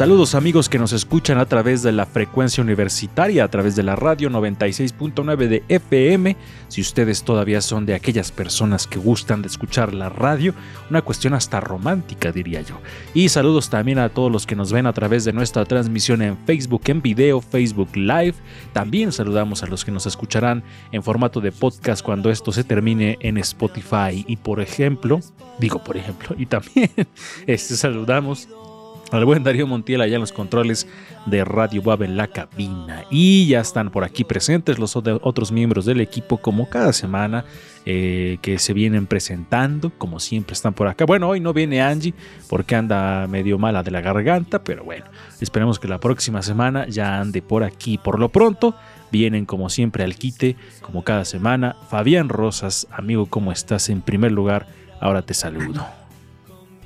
Saludos amigos que nos escuchan a través de la frecuencia universitaria, a través de la radio 96.9 de FM. Si ustedes todavía son de aquellas personas que gustan de escuchar la radio, una cuestión hasta romántica diría yo. Y saludos también a todos los que nos ven a través de nuestra transmisión en Facebook en video, Facebook Live. También saludamos a los que nos escucharán en formato de podcast cuando esto se termine en Spotify. Y por ejemplo, digo por ejemplo, y también este, saludamos al buen Darío Montiel allá en los controles de Radio Web en la cabina. Y ya están por aquí presentes los ot- otros miembros del equipo como cada semana eh, que se vienen presentando, como siempre están por acá. Bueno, hoy no viene Angie porque anda medio mala de la garganta, pero bueno, esperemos que la próxima semana ya ande por aquí. Por lo pronto, vienen como siempre al quite, como cada semana. Fabián Rosas, amigo, ¿cómo estás? En primer lugar, ahora te saludo.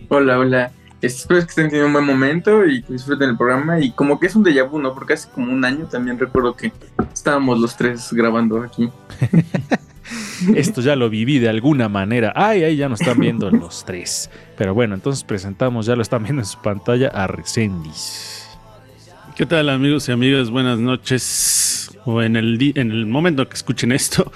Hola, hola. Espero que estén teniendo un buen momento y que disfruten el programa. Y como que es un déjà vu, ¿no? Porque hace como un año también recuerdo que estábamos los tres grabando aquí. Esto ya lo viví de alguna manera. Ay, ahí ya nos están viendo los tres. Pero bueno, entonces presentamos, ya lo están viendo en su pantalla, a Recendis. ¿Qué tal amigos y amigas? Buenas noches. O en el, en el momento que escuchen esto.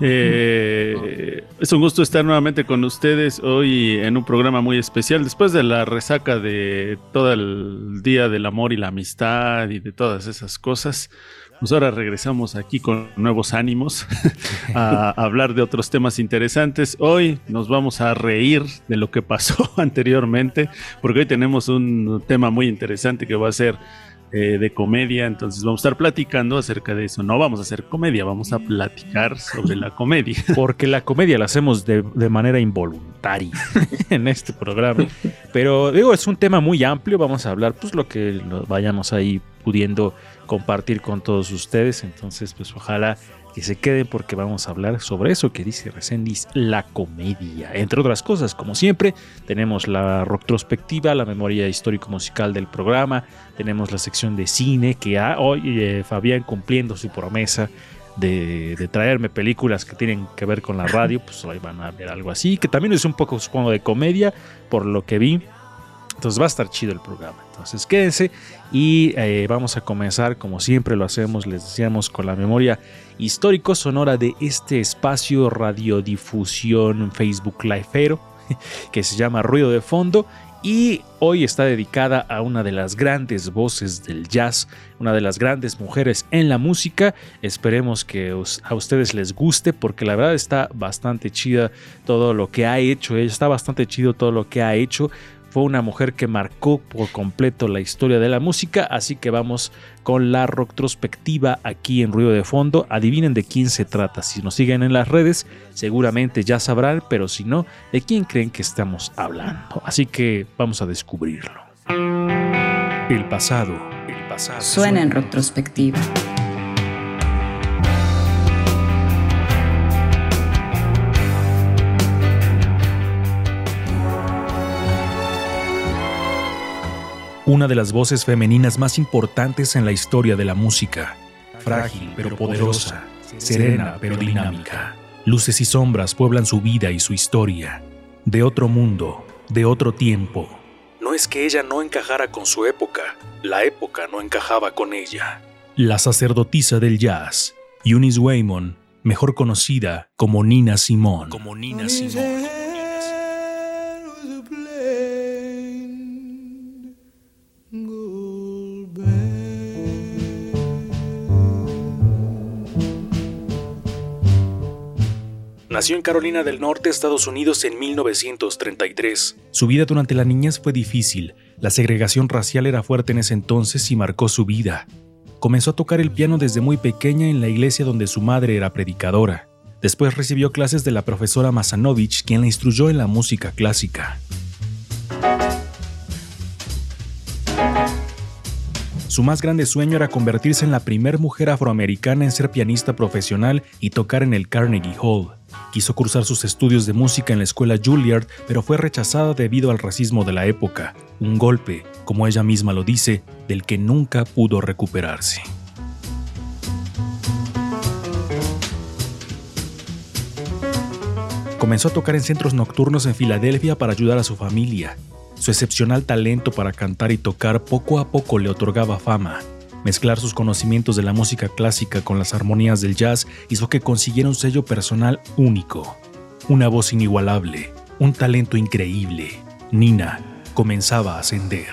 Eh, es un gusto estar nuevamente con ustedes hoy en un programa muy especial. Después de la resaca de todo el Día del Amor y la Amistad y de todas esas cosas. Pues ahora regresamos aquí con nuevos ánimos a hablar de otros temas interesantes. Hoy nos vamos a reír de lo que pasó anteriormente, porque hoy tenemos un tema muy interesante que va a ser eh, de comedia, entonces vamos a estar platicando acerca de eso. No vamos a hacer comedia, vamos a platicar sobre la comedia. Porque la comedia la hacemos de, de manera involuntaria en este programa. Pero digo, es un tema muy amplio. Vamos a hablar, pues lo que lo vayamos ahí pudiendo compartir con todos ustedes. Entonces, pues ojalá que se queden porque vamos a hablar sobre eso que dice Recendis, la comedia. Entre otras cosas, como siempre, tenemos la retrospectiva, la memoria histórico-musical del programa, tenemos la sección de cine que ha hoy eh, Fabián cumpliendo su promesa de, de traerme películas que tienen que ver con la radio, pues hoy van a ver algo así, que también es un poco, supongo, de comedia, por lo que vi. Entonces va a estar chido el programa. Entonces quédense y eh, vamos a comenzar como siempre lo hacemos, les decíamos, con la memoria histórico sonora de este espacio radiodifusión Facebook Liveero que se llama Ruido de Fondo y hoy está dedicada a una de las grandes voces del jazz, una de las grandes mujeres en la música. Esperemos que a ustedes les guste porque la verdad está bastante chida todo lo que ha hecho, está bastante chido todo lo que ha hecho. Fue una mujer que marcó por completo la historia de la música, así que vamos con la retrospectiva aquí en Ruido de Fondo. Adivinen de quién se trata. Si nos siguen en las redes, seguramente ya sabrán, pero si no, ¿de quién creen que estamos hablando? Así que vamos a descubrirlo. El pasado. El pasado. Suena en retrospectiva. Una de las voces femeninas más importantes en la historia de la música. Frágil pero poderosa, serena pero dinámica. Luces y sombras pueblan su vida y su historia. De otro mundo, de otro tiempo. No es que ella no encajara con su época, la época no encajaba con ella. La sacerdotisa del jazz, Eunice Waymon, mejor conocida como Nina Simone. Como Nina Simone. Nació en Carolina del Norte, Estados Unidos, en 1933. Su vida durante la niñez fue difícil. La segregación racial era fuerte en ese entonces y marcó su vida. Comenzó a tocar el piano desde muy pequeña en la iglesia donde su madre era predicadora. Después recibió clases de la profesora Masanovich, quien la instruyó en la música clásica. Su más grande sueño era convertirse en la primera mujer afroamericana en ser pianista profesional y tocar en el Carnegie Hall. Quiso cursar sus estudios de música en la escuela Juilliard, pero fue rechazada debido al racismo de la época, un golpe, como ella misma lo dice, del que nunca pudo recuperarse. Comenzó a tocar en centros nocturnos en Filadelfia para ayudar a su familia. Su excepcional talento para cantar y tocar poco a poco le otorgaba fama. Mezclar sus conocimientos de la música clásica con las armonías del jazz hizo que consiguiera un sello personal único. Una voz inigualable, un talento increíble. Nina comenzaba a ascender.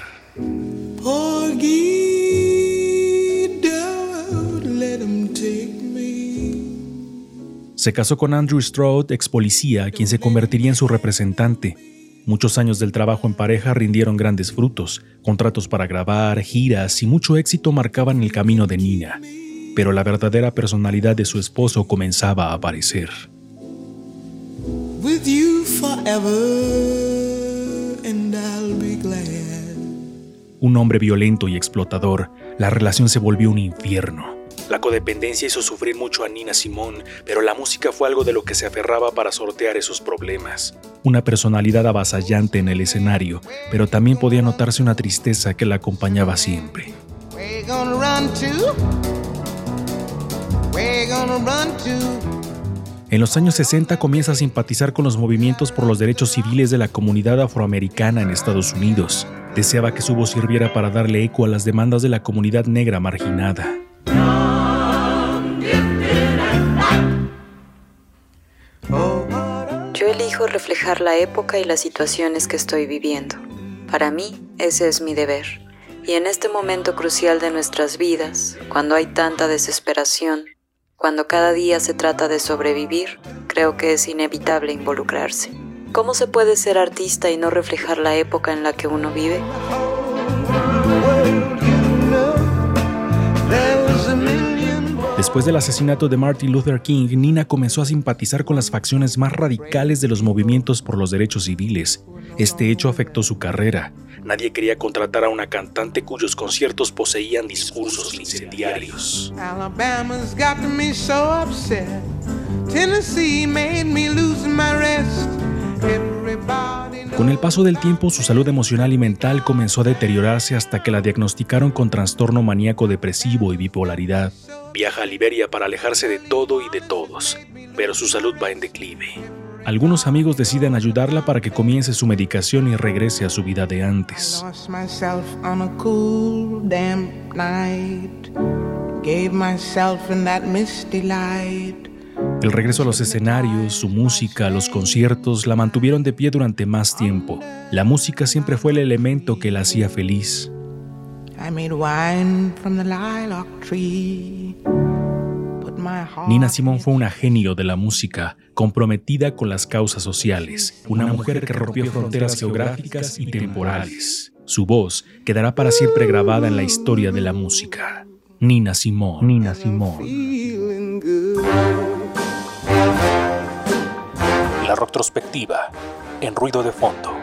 Se casó con Andrew Stroud, ex policía, quien se convertiría en su representante. Muchos años del trabajo en pareja rindieron grandes frutos, contratos para grabar, giras y mucho éxito marcaban el camino de Nina, pero la verdadera personalidad de su esposo comenzaba a aparecer. Un hombre violento y explotador, la relación se volvió un infierno. La codependencia hizo sufrir mucho a Nina Simón, pero la música fue algo de lo que se aferraba para sortear esos problemas. Una personalidad avasallante en el escenario, pero también podía notarse una tristeza que la acompañaba siempre. En los años 60 comienza a simpatizar con los movimientos por los derechos civiles de la comunidad afroamericana en Estados Unidos. Deseaba que su voz sirviera para darle eco a las demandas de la comunidad negra marginada. Yo elijo reflejar la época y las situaciones que estoy viviendo. Para mí, ese es mi deber. Y en este momento crucial de nuestras vidas, cuando hay tanta desesperación, cuando cada día se trata de sobrevivir, creo que es inevitable involucrarse. ¿Cómo se puede ser artista y no reflejar la época en la que uno vive? Después del asesinato de Martin Luther King, Nina comenzó a simpatizar con las facciones más radicales de los movimientos por los derechos civiles. Este hecho afectó su carrera. Nadie quería contratar a una cantante cuyos conciertos poseían discursos incendiarios. Con el paso del tiempo, su salud emocional y mental comenzó a deteriorarse hasta que la diagnosticaron con trastorno maníaco depresivo y bipolaridad. Viaja a Liberia para alejarse de todo y de todos, pero su salud va en declive. Algunos amigos deciden ayudarla para que comience su medicación y regrese a su vida de antes. Gave myself in that misty light. El regreso a los escenarios, su música, los conciertos la mantuvieron de pie durante más tiempo. La música siempre fue el elemento que la hacía feliz. Nina Simón fue una genio de la música, comprometida con las causas sociales, una mujer que rompió fronteras geográficas y temporales. Su voz quedará para siempre grabada en la historia de la música. Nina Simón. Nina Simón. La retrospectiva en ruido de fondo.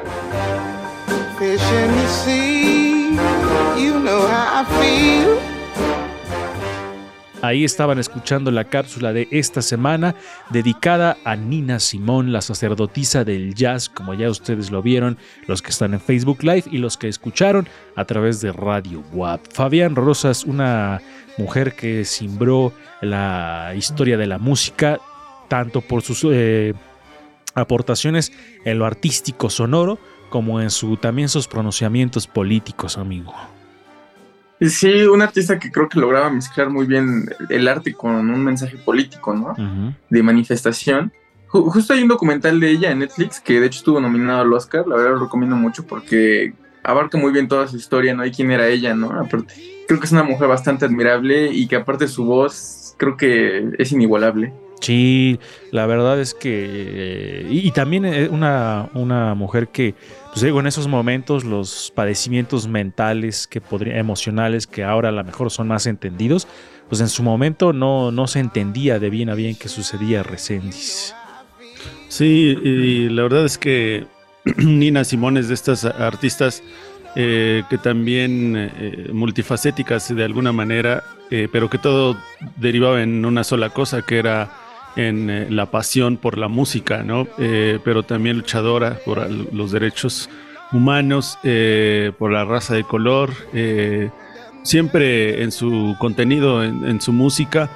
Ahí estaban escuchando la cápsula de esta semana dedicada a Nina Simón, la sacerdotisa del jazz, como ya ustedes lo vieron, los que están en Facebook Live y los que escucharon a través de Radio WAP. Fabián Rosas, una mujer que simbró la historia de la música, tanto por sus eh, aportaciones en lo artístico sonoro, como en su también sus pronunciamientos políticos, amigo. Sí, un artista que creo que lograba mezclar muy bien el arte con un mensaje político, ¿no? De manifestación. Ju- justo hay un documental de ella en Netflix que de hecho estuvo nominado al Oscar, la verdad lo recomiendo mucho porque abarca muy bien toda su historia, ¿no? Y quién era ella, ¿no? Aparte, creo que es una mujer bastante admirable y que aparte su voz creo que es inigualable. Sí, la verdad es que. eh, y, también eh, una, una mujer que, pues digo, en esos momentos los padecimientos mentales, que podría, emocionales, que ahora a lo mejor son más entendidos, pues en su momento no, no se entendía de bien a bien qué sucedía a. Sí, y la verdad es que Nina Simón es de estas artistas eh, que también eh, multifacéticas de alguna manera, pero que todo derivaba en una sola cosa, que era en eh, la pasión por la música, ¿no? Eh, pero también luchadora por los derechos humanos, eh, por la raza de color, siempre en su contenido, en, en su música.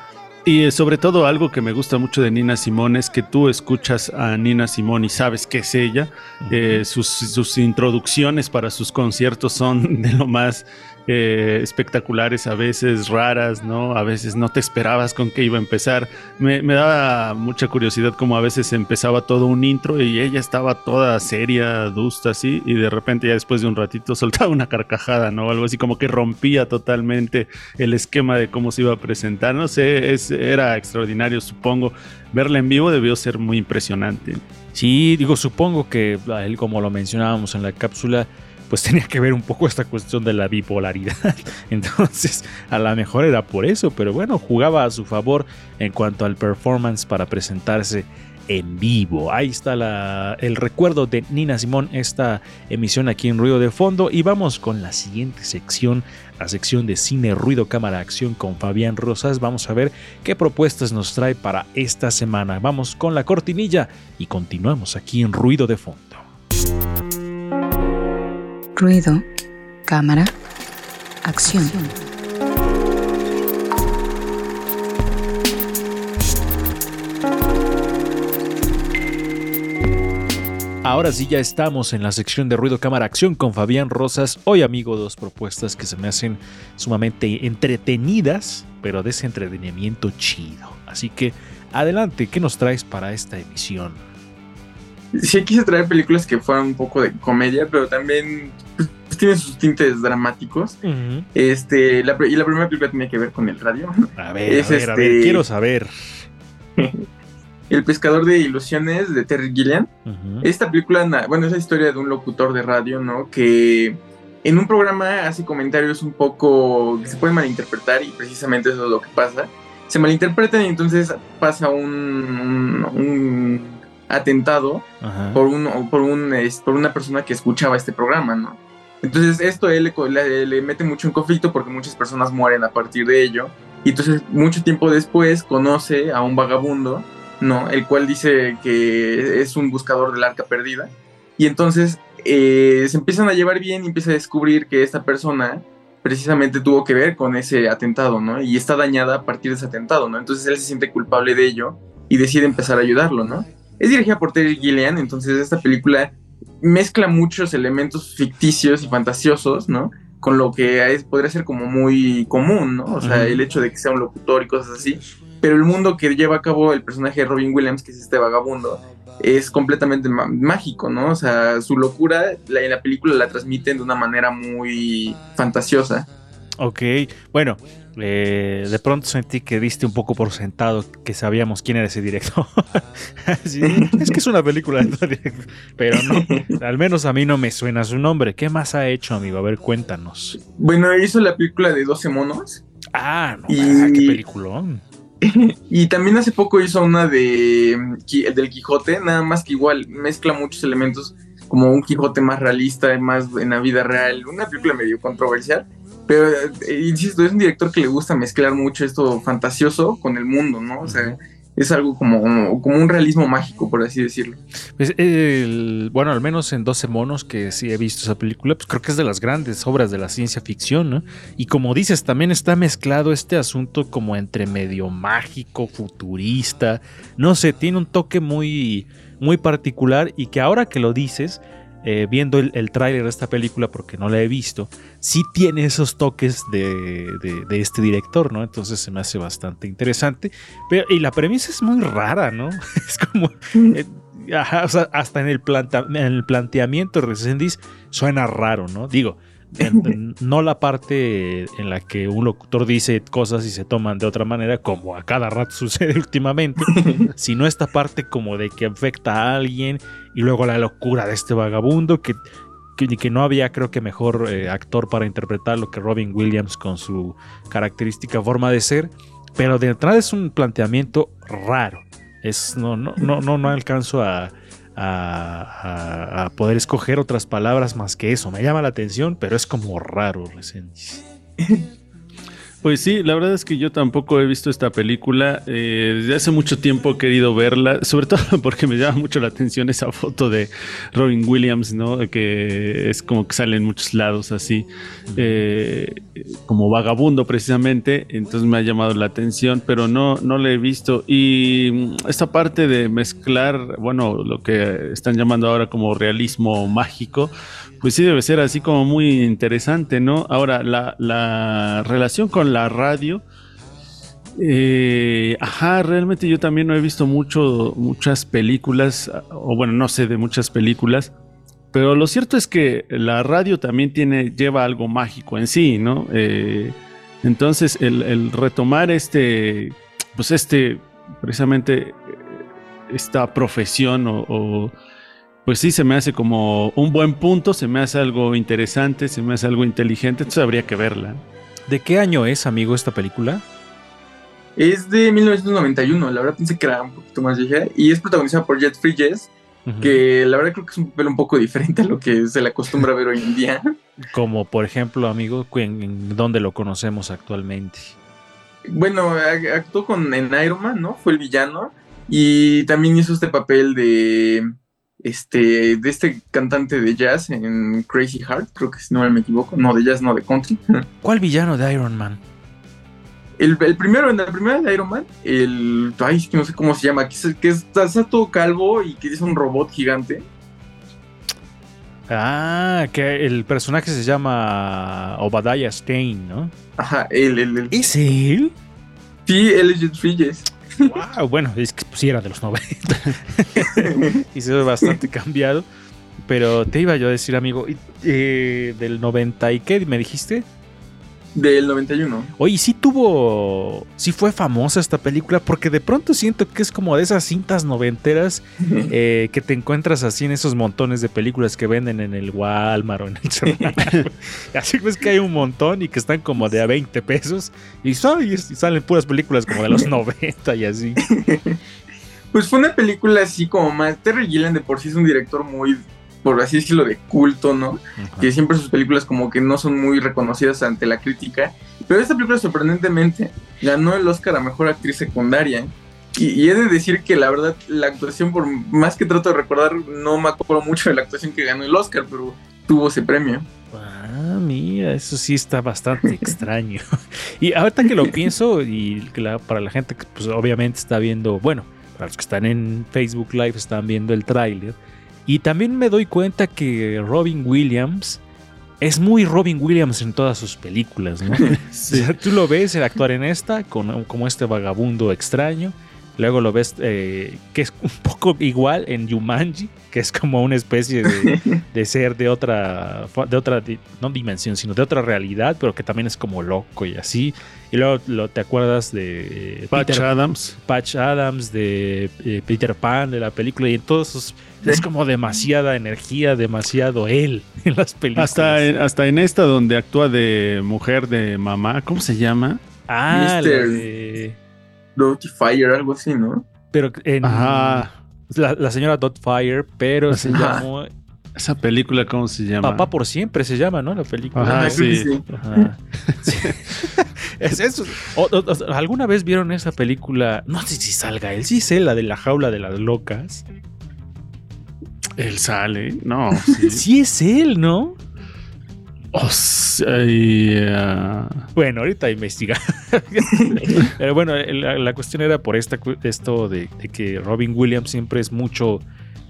Y eh, sobre todo algo que me gusta mucho de Nina Simón es que tú escuchas a Nina Simón y sabes que es ella. Eh, sus, sus introducciones para sus conciertos son de lo más eh, espectaculares, a veces raras, ¿no? A veces no te esperabas con qué iba a empezar. Me, me daba mucha curiosidad como a veces empezaba todo un intro y ella estaba toda seria, adusta, así, y de repente ya después de un ratito soltaba una carcajada, ¿no? Algo así como que rompía totalmente el esquema de cómo se iba a presentar. No sé, es, era extraordinario, supongo. Verla en vivo debió ser muy impresionante. Sí, digo, supongo que él, como lo mencionábamos en la cápsula, pues tenía que ver un poco esta cuestión de la bipolaridad. Entonces, a lo mejor era por eso, pero bueno, jugaba a su favor en cuanto al performance para presentarse en vivo. Ahí está el recuerdo de Nina Simón, esta emisión aquí en Ruido de Fondo. Y vamos con la siguiente sección, la sección de cine, ruido, cámara, acción con Fabián Rosas. Vamos a ver qué propuestas nos trae para esta semana. Vamos con la cortinilla y continuamos aquí en Ruido de Fondo. Ruido, cámara, acción. Ahora sí ya estamos en la sección de Ruido Cámara Acción con Fabián Rosas. Hoy amigo, dos propuestas que se me hacen sumamente entretenidas, pero de ese entretenimiento chido. Así que adelante, ¿qué nos traes para esta emisión? Sí, quise traer películas que fueran un poco de comedia, pero también pues, tienen sus tintes dramáticos. Este, la, y la primera película tiene que ver con el radio. A ver, Es a ver, a ver, este- quiero saber. El pescador de ilusiones de Terry Gilliam. Esta película, bueno, es la historia de un locutor de radio, ¿no? Que en un programa hace comentarios un poco que se pueden malinterpretar y precisamente eso es lo que pasa. Se malinterpretan y entonces pasa un, un- un atentado Ajá. por, un, por, un, por una persona que escuchaba este programa, ¿no? Entonces esto él le mete mucho en conflicto porque muchas personas mueren a partir de ello. Y entonces mucho tiempo después conoce a un vagabundo, ¿no? El cual dice que es un buscador del arca perdida. Y entonces eh, se empiezan a llevar bien y empieza a descubrir que esta persona precisamente tuvo que ver con ese atentado, ¿no? Y está dañada a partir de ese atentado, ¿no? Entonces él se siente culpable de ello y decide empezar a ayudarlo, ¿no? Es dirigida por Terry Gilliam, entonces esta película mezcla muchos elementos ficticios y fantasiosos, ¿no? Con lo que es, podría ser como muy común, ¿no? O sea, el hecho de que sea un locutor y cosas así. Pero el mundo que lleva a cabo el personaje de Robin Williams, que es este vagabundo, es completamente mágico, ¿no? O sea, su locura la, en la película la transmiten de una manera muy fantasiosa. Ok, bueno, eh, de pronto sentí que diste un poco por sentado que sabíamos quién era ese director. Sí, es que es una película de director, pero no, al menos a mí no me suena su nombre. ¿Qué más ha hecho, amigo? A ver, cuéntanos. Bueno, hizo la película de 12 monos. Ah, no, Y- qué peliculón. Y también hace poco hizo una de del Quijote, nada más que igual mezcla muchos elementos como un Quijote más realista, más en la vida real, una película medio controversial, pero eh, insisto, es un director que le gusta mezclar mucho esto fantasioso con el mundo, ¿no? O sea, es algo como, como un realismo mágico, por así decirlo. Pues, bueno, al menos en 12 monos que sí he visto esa película, pues creo que es de las grandes obras de la ciencia ficción, ¿no? Y como dices, también está mezclado este asunto como entre medio mágico, futurista, no sé, tiene un toque muy, muy particular y que ahora que lo dices, eh, viendo el, el tráiler de esta película, porque no la he visto, sí tiene esos toques de, de- de este director, ¿no? Entonces se me hace bastante interesante. Pero, y la premisa es muy rara, ¿no? Es como... eh, ajá, o sea, hasta en el, planta- en el planteamiento de Resendiz suena raro, ¿no? Digo, no la parte en la que un locutor dice cosas y se toman de otra manera, como a cada rato sucede últimamente, sino esta parte como de que afecta a alguien y luego la locura de este vagabundo que, que, no había creo que mejor eh, actor para interpretar lo que Robin Williams con su característica forma de ser, pero de entrada es un planteamiento raro. Es, no, no, no, no, no alcanzo a, a, poder escoger otras palabras más que eso. Me llama la atención, pero es como raro, Pues sí, la verdad es que yo tampoco he visto esta película. Eh, desde hace mucho tiempo he querido verla, sobre todo porque me llama mucho la atención esa foto de Robin Williams, ¿no? Que es como que sale en muchos lados así, eh, como vagabundo precisamente. Entonces me ha llamado la atención, pero no, no la he visto. Y esta parte de mezclar, bueno, lo que están llamando ahora como realismo mágico, pues sí debe ser así como muy interesante, ¿no? Ahora, la, relación con la radio. Eh, ajá, realmente yo también no he visto mucho, muchas películas, o bueno, no sé de muchas películas, pero lo cierto es que la radio también tiene, lleva algo mágico en sí, ¿no? Eh, entonces, el, retomar este, pues este, precisamente esta profesión o pues sí, se me hace como un buen punto, se me hace algo interesante, se me hace algo inteligente, entonces habría que verla. ¿De qué año es, amigo, esta película? Es de 1991, la verdad pensé que era un poquito más vieja, y es protagonizada por Jet Bridges, que la verdad creo que es un papel un poco diferente a lo que se le acostumbra a ver hoy en día. Como por ejemplo, amigo, ¿en dónde lo conocemos actualmente? Bueno, actuó con en Iron Man, ¿no? Fue el villano, y también hizo este papel de este, de este cantante de jazz en Crazy Heart, creo que si no me equivoco, no de jazz, no de country. ¿Cuál villano de Iron Man? El, primero, en la primera de Iron Man, el, ay, que no sé cómo se llama, que, es, que está, todo calvo y que es un robot gigante. Ah, que el personaje se y Obadiah Stein, ¿no? Ajá, él, él, ¿Es él? Sí, él es Jet. Wow, bueno, es que pues, sí era de los 90. y se ve bastante cambiado. Pero te iba yo a decir, amigo, eh, del 90 y qué me dijiste? Del 91. Oye, sí tuvo. Sí fue famosa esta película, porque de pronto siento que es como de esas cintas noventeras eh, que te encuentras así en esos montones de películas que venden en el Walmart o en el Así ves que hay un montón y que están como de a 20 pesos y, salen puras películas como de los 90 y así. Pues fue una película así como más. Terry Gilliam de por sí es un director muy por así decirlo, de culto, ¿no? Que siempre sus películas como que no son muy reconocidas ante la crítica. Pero esta película sorprendentemente ganó el Oscar a Mejor Actriz Secundaria. Y, he de decir que la verdad, la actuación, por más que trato de recordar, no me acuerdo mucho de la actuación que ganó el Oscar, pero tuvo ese premio. Ah, mira, eso sí está bastante extraño. Y ahorita que lo pienso, y para la gente que pues, obviamente está viendo, bueno, para los que están en Facebook Live están viendo el tráiler, y también me doy cuenta que Robin Williams es muy Robin Williams en todas sus películas, ¿no? tú lo ves actuar en esta con, como este vagabundo extraño. Luego lo ves eh, que es un poco igual en Yumanji, que es como una especie de, ser de otra, de otra no dimensión, sino de otra realidad, pero que también es como loco y así. Y luego lo, te acuerdas de Patch Adams. Patch Adams, de eh, Peter Pan, de la película, y en todos esos es como demasiada energía, demasiado él en las películas. Hasta en, hasta en esta donde actúa de mujer de mamá, ¿cómo se llama? Ah, la de... Fire, algo así, ¿no? Pero en... Ajá. La, señora Fire, pero se llamó... Esa película, ¿cómo se llama? Papá por siempre se llama, ¿no? La película. Ajá, sí. ¿Alguna vez vieron esa película? No sé si salga él, sí sé, la de la jaula de las locas. Él sale, no. Sí, es él, ¿no? Oh, bueno, ahorita investiga. Pero bueno, la, cuestión era por esta, esto de, que Robin Williams siempre es mucho,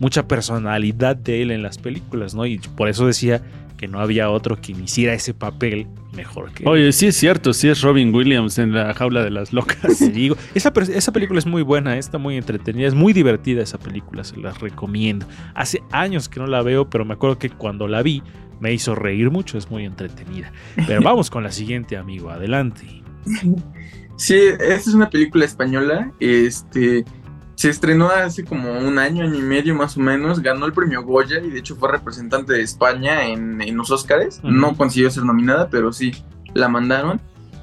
mucha personalidad de él en las películas, ¿no? Y por eso decía que no había otro que hiciera ese papel mejor que Oye, sí es cierto, sí es Robin Williams en la jaula de las locas. digo, esa, esa película es muy buena, está muy entretenida, es muy divertida esa película, se la recomiendo. Hace años que no la veo, pero me acuerdo que cuando la vi me hizo reír mucho, es muy entretenida. Pero vamos con la siguiente, amigo, adelante. Sí, esta es una película española, este, se estrenó hace como un año, año y medio más o menos, ganó el premio Goya y de hecho fue representante de España en, en los Oscars, Ujú. no consiguió ser nominada, pero sí, la mandaron.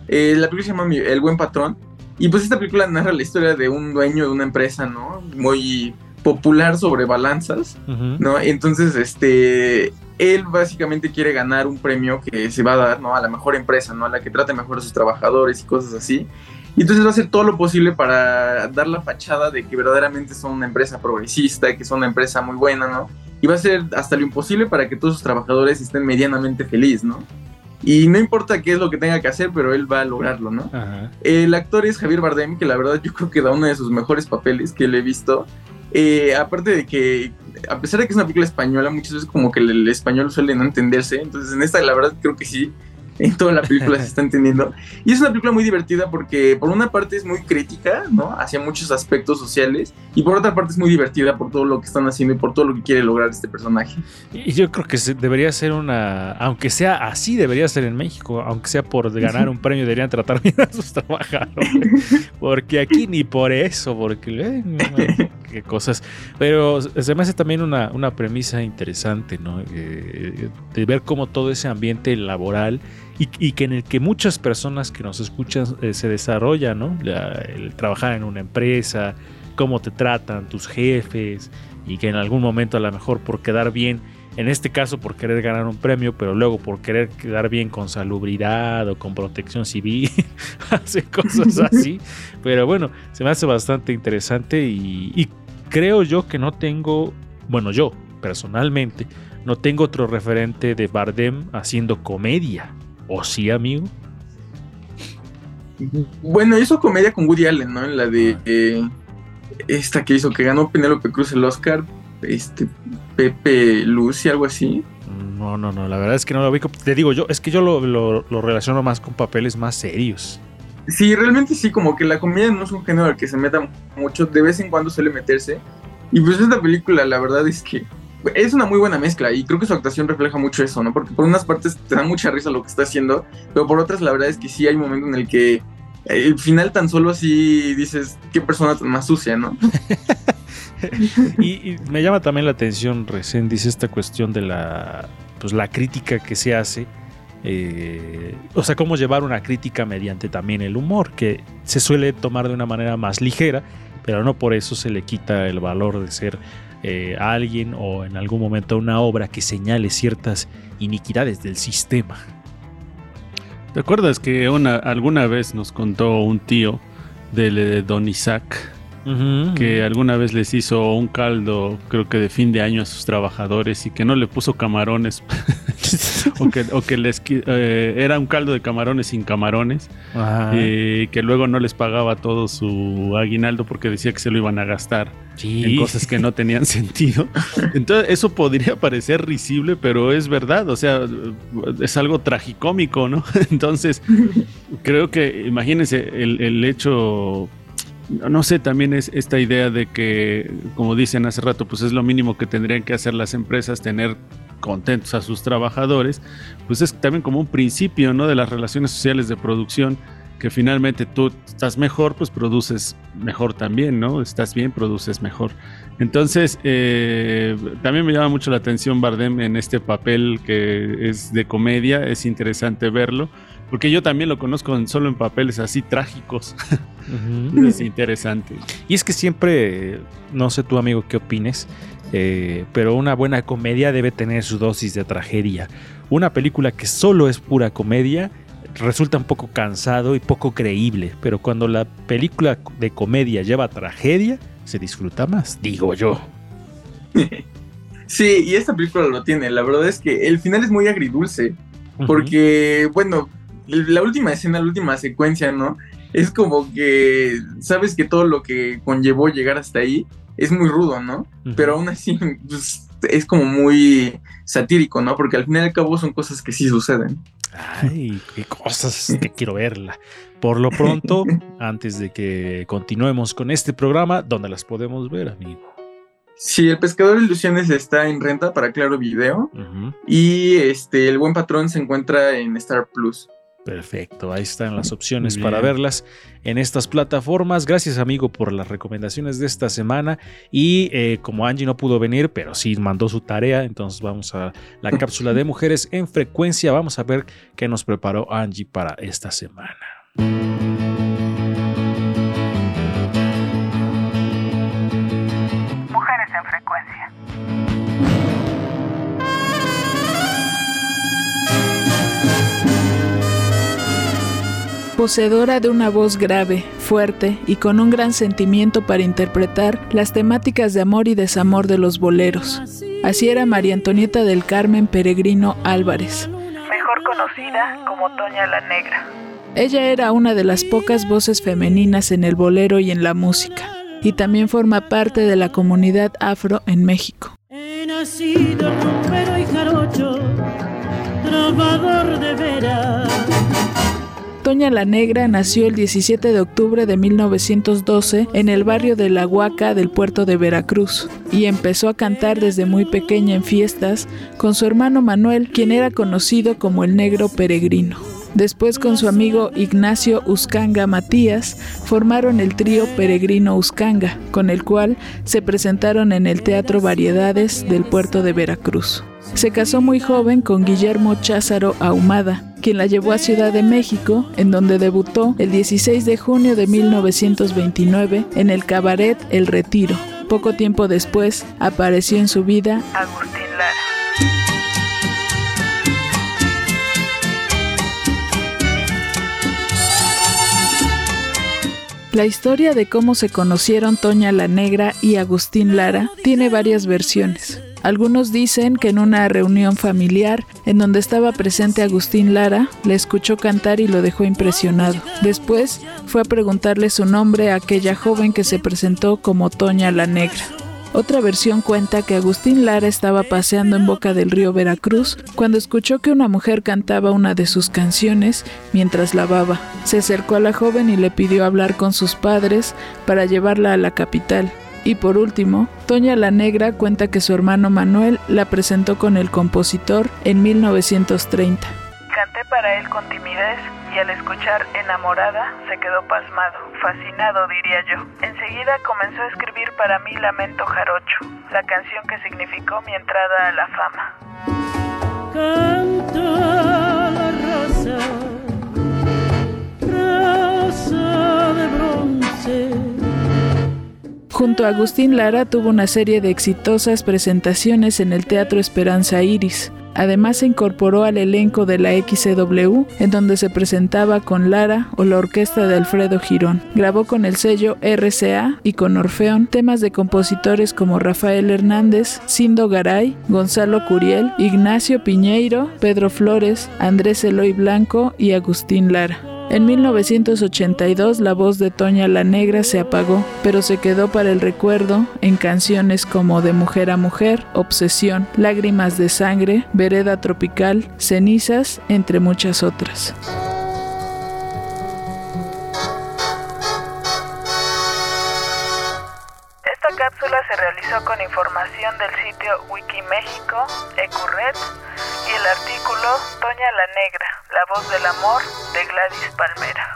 Eh, la película se llama El Buen Patrón y pues esta película narra la historia de un dueño de una empresa, ¿no? Muy popular sobre balanzas, Ujú. ¿no? Entonces, este, él básicamente quiere ganar un premio que se va a dar, ¿no? A la mejor empresa, ¿no? A la que trate mejor a sus trabajadores y cosas así. Y entonces va a hacer todo lo posible para dar la fachada de que verdaderamente son una empresa progresista, que son una empresa muy buena, ¿no? Y va a hacer hasta lo imposible para que todos sus trabajadores estén medianamente felices, ¿no? Y no importa qué es lo que tenga que hacer, pero él va a lograrlo, ¿no? Ajá. El actor es Javier Bardem, que la verdad yo creo que da uno de sus mejores papeles que le he visto. Eh, aparte de que, a pesar de que es una película española, muchas veces como que el, el español suele no entenderse. Entonces en esta la verdad creo que sí, en toda la película se está entendiendo. Y es una película muy divertida porque por una parte es muy crítica, ¿no? Hacia muchos aspectos sociales. Y por otra parte es muy divertida por todo lo que están haciendo y por todo lo que quiere lograr este personaje. Y yo creo que debería ser una, aunque sea así, debería ser en México, aunque sea por ganar un premio, deberían tratar bien a sus trabajadores. Porque aquí ni por eso, porque eh, qué cosas. Pero se me hace también una, una premisa interesante, ¿no? Eh, de ver cómo todo ese ambiente laboral y, y que en el que muchas personas que nos escuchan eh, se desarrollan, ¿no? La- el trabajar en una empresa, cómo te tratan tus jefes y que en algún momento a lo mejor por quedar bien, en este caso por querer ganar un premio, pero luego por querer quedar bien con salubridad o con protección civil, hace cosas así. Pero bueno, se me hace bastante interesante y, y creo yo que no tengo, bueno, yo personalmente no tengo otro referente de Bardem haciendo comedia. ¿O sí, amigo? Bueno, hizo comedia con Woody Allen, ¿no? En la de eh, esta que hizo, que ganó Penélope Cruz el Oscar, este Pepe Lucy, algo así. No, no, no, la verdad es que no lo ubico. Te digo yo, es que yo lo, lo- lo relaciono más con papeles más serios. Sí, realmente sí, como que la comedia no es un género al que se meta mucho, de vez en cuando suele meterse. Y pues esta película, la verdad es que es una muy buena mezcla y creo que su actuación refleja mucho eso, ¿no? Porque por unas partes te da mucha risa lo que está haciendo, pero por otras la verdad es que sí hay un momento en el que el final tan solo así dices, qué persona tan más sucia, ¿no? y, y me llama también la atención, recién dice esta cuestión de la, pues, la crítica que se hace. eh, o sea, cómo llevar una crítica mediante también el humor, que se suele tomar de una manera más ligera, pero no por eso se le quita el valor de ser eh, alguien o en algún momento una obra que señale ciertas iniquidades del sistema. ¿Te acuerdas que una, alguna vez nos contó un tío del eh, Don Isaac que alguna vez les hizo un caldo, creo que de fin de año a sus trabajadores y que no le puso camarones o que, o que les eh, era un caldo de camarones sin camarones Ajá. y que luego no les pagaba todo su aguinaldo porque decía que se lo iban a gastar Sí. en cosas que no tenían sentido. Entonces, eso podría parecer risible, pero es verdad, o sea, es algo tragicómico, ¿no? Entonces, creo que, imagínense, el, el hecho, no sé, también es esta idea de que, como dicen hace rato, pues es lo mínimo que tendrían que hacer las empresas, tener contentos a sus trabajadores, pues es también como un principio, ¿no? De las relaciones sociales de producción que finalmente tú estás mejor, pues produces mejor también, ¿no? Estás bien, produces mejor. Entonces, eh, también me llama mucho la atención Bardem en este papel que es de comedia, es interesante verlo, porque yo también lo conozco en- solo en papeles así trágicos, es interesante. Y es que siempre, no sé tu amigo qué opines, eh, pero una buena comedia debe tener su dosis de tragedia. Una película que solo es pura comedia resulta un poco cansado y poco creíble, pero cuando la película de comedia lleva tragedia, se disfruta más, digo yo. Sí, y esta película lo tiene. La verdad es que el final es muy agridulce. Porque, bueno, la última escena, la última secuencia, ¿no? Es como que sabes que todo lo que conllevó llegar hasta ahí es muy rudo, ¿no? Pero aún así pues, es como muy satírico, ¿no? Porque al final y al cabo son cosas que sí suceden. Ay, qué cosas que quiero verla. Por lo pronto, antes de que continuemos con este programa, ¿dónde las podemos ver, amigo? Sí, El Pescador de Ilusiones está en renta para Claro Video y este El Buen Patrón se encuentra en Star Plus. Perfecto, ahí están las opciones para verlas en estas plataformas. Gracias amigo por las recomendaciones de esta semana y eh, como Angie no pudo venir, pero sí mandó su tarea, entonces vamos a la cápsula de mujeres en frecuencia. Vamos a ver qué nos preparó Angie para esta semana. Poseedora de una voz grave, fuerte y con un gran sentimiento para interpretar las temáticas de amor y desamor de los boleros. Así era María Antonieta del Carmen Peregrino Álvarez. Mejor conocida como Toña la Negra. Ella era una de las pocas voces femeninas en el bolero y en la música, y también forma parte de la comunidad afro en México. He nacido rompero y jarocho, trovador de veras. Toña la Negra nació el 17 de octubre de 1912 en el barrio de La Huaca del puerto de Veracruz y empezó a cantar desde muy pequeña en fiestas con su hermano Manuel, quien era conocido como el Negro Peregrino. Después con su amigo Ignacio Uscanga Matías formaron el trío Peregrino Uscanga, con el cual se presentaron en el Teatro Variedades del puerto de Veracruz. Se casó muy joven con Guillermo Cházaro Ahumada, quien la llevó a Ciudad de México, en donde debutó el 16 de junio de 1929 en el cabaret El Retiro. Poco tiempo después apareció en su vida Agustín Lara. La historia de cómo se conocieron Toña la Negra y Agustín Lara tiene varias versiones. Algunos dicen que en una reunión familiar en donde estaba presente Agustín Lara, le escuchó cantar y lo dejó impresionado. Después fue a preguntarle su nombre a aquella joven que se presentó como Toña la Negra. Otra versión cuenta que Agustín Lara estaba paseando en boca del río Veracruz cuando escuchó que una mujer cantaba una de sus canciones mientras lavaba. Se acercó a la joven y le pidió hablar con sus padres para llevarla a la capital. Y por último, Toña la Negra cuenta que su hermano Manuel la presentó con el compositor en 1930. Canté para él con timidez y al escuchar Enamorada se quedó pasmado, fascinado diría yo. Enseguida comenzó a escribir para mí Lamento Jarocho, la canción que significó mi entrada a la fama. Canta la rosa, rosa de bronce. Junto a Agustín Lara tuvo una serie de exitosas presentaciones en el Teatro Esperanza Iris. Además se incorporó al elenco de la XCW, en donde se presentaba con Lara o la orquesta de Alfredo Girón. Grabó con el sello RCA y con Orfeón temas de compositores como Rafael Hernández, Cindo Garay, Gonzalo Curiel, Ignacio Piñeiro, Pedro Flores, Andrés Eloy Blanco y Agustín Lara. En 1982 la voz de Toña la Negra se apagó, pero se quedó para el recuerdo en canciones como De Mujer a Mujer, Obsesión, Lágrimas de Sangre, Vereda Tropical, Cenizas, entre muchas otras. Información del sitio Wikiméxico, Ecurred y el artículo Toña la Negra, la voz del amor de Gladys Palmera.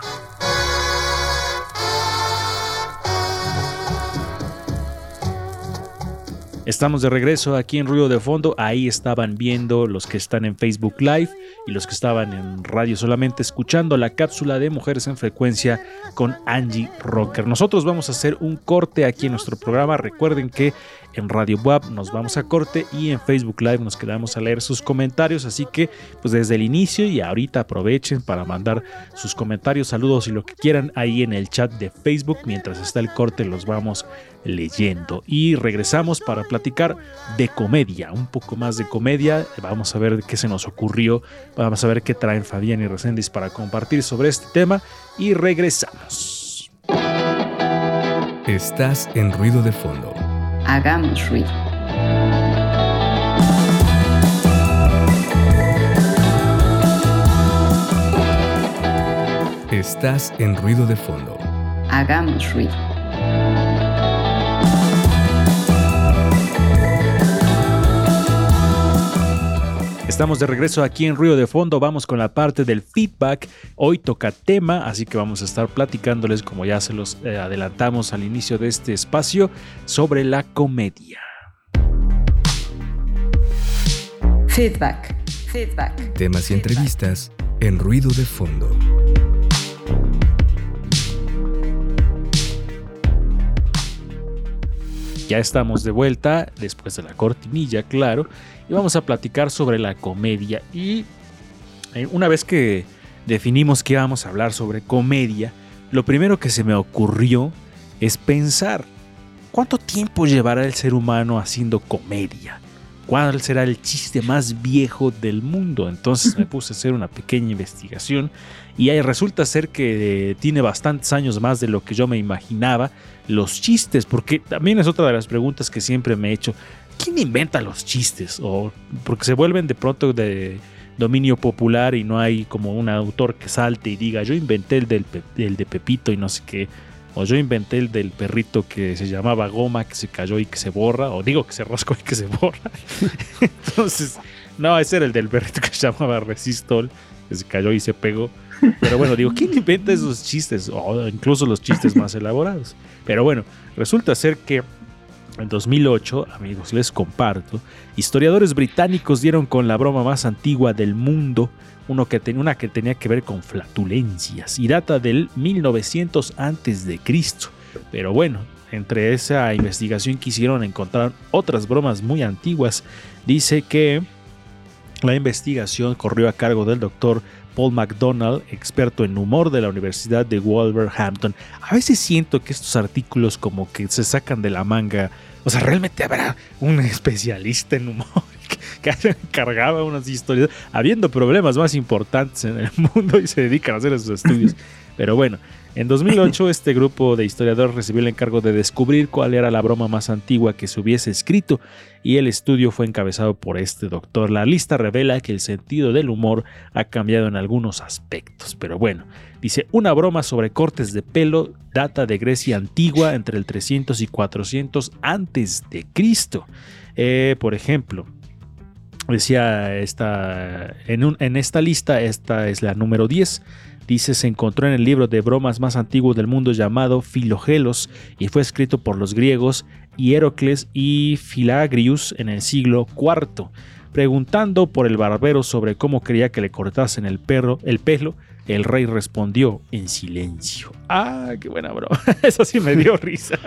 Estamos de regreso aquí en Ruido de Fondo. Ahí estaban viendo los que están en Facebook Live y los que estaban en radio solamente escuchando la cápsula de Mujeres en Frecuencia con Angie Rocker. Nosotros vamos a hacer un corte aquí en nuestro programa. Recuerden que en Radio Web nos vamos a corte y en Facebook Live nos quedamos a leer sus comentarios. Así que, pues desde el inicio y ahorita aprovechen para mandar sus comentarios, saludos y lo que quieran ahí en el chat de Facebook. Mientras está el corte, los vamos leyendo. Y regresamos para platicar de comedia, un poco más de comedia. Vamos a ver qué se nos ocurrió. Vamos a ver qué traen Fabián y Reséndiz para compartir sobre este tema. Y regresamos. Estás en ruido de fondo. Hagamos ruido. Estás en ruido de fondo. Hagamos ruido. Estamos de regreso aquí en Río de Fondo, vamos con la parte del feedback. Hoy toca tema, así que vamos a estar platicándoles, como ya se los eh, adelantamos al inicio de este espacio, sobre la comedia. Feedback. Feedback. Temas y entrevistas en ruido de fondo. Ya estamos de vuelta después de la cortinilla, claro, y vamos a platicar sobre la comedia. Y eh, una vez que definimos que íbamos a hablar sobre comedia, lo primero que se me ocurrió es pensar, ¿cuánto tiempo llevará el ser humano haciendo comedia? ¿Cuál será el chiste más viejo del mundo? Entonces me puse a hacer una pequeña investigación y ahí resulta ser que eh, tiene bastantes años más de lo que yo me imaginaba los chistes, porque también es otra de las preguntas que siempre me he hecho. ¿Quién inventa los chistes? O porque se vuelven de pronto de dominio popular y no hay como un autor que salte y diga yo inventé el, del el de Pepito y no sé qué. O yo inventé el del perrito que se llamaba goma, que se cayó y que se borra. O digo que se roscó y que se borra. Entonces, no, ese era el del perrito que se llamaba Resistol, que se cayó y se pegó. Pero bueno, digo, ¿quién inventa esos chistes? O incluso los chistes más elaborados. Pero bueno, resulta ser que en 2008, amigos, les comparto, historiadores británicos dieron con la broma más antigua del mundo, uno que una que tenía que ver con flatulencias y data del 1900 antes de Cristo. Pero bueno, entre esa investigación que hicieron encontrar otras bromas muy antiguas. Dice que la investigación corrió a cargo del doctor Paul McDonald, experto en humor de la Universidad de Wolverhampton. A veces siento que estos artículos como que se sacan de la manga. O sea, realmente habrá un especialista en humor que encargaba unas historias, habiendo problemas más importantes en el mundo y se dedican a hacer esos estudios. Pero bueno, en 2008 este grupo de historiadores recibió el encargo de descubrir cuál era la broma más antigua que se hubiese escrito y el estudio fue encabezado por este doctor. La lista revela que el sentido del humor ha cambiado en algunos aspectos, pero bueno, dice una broma sobre cortes de pelo data de Grecia antigua entre el 300 y 400 antes de Cristo. Eh, por ejemplo, decía esta en, un- en esta lista, esta es la número 10. Dice, se encontró en el libro de bromas más antiguo del mundo llamado Filogelos y fue escrito por los griegos Hierocles y Filagrius en el siglo IV. Preguntando por el barbero sobre cómo quería que le cortasen el, perro, el pelo, el rey respondió en silencio. Ah, qué buena broma. Eso sí me dio risa.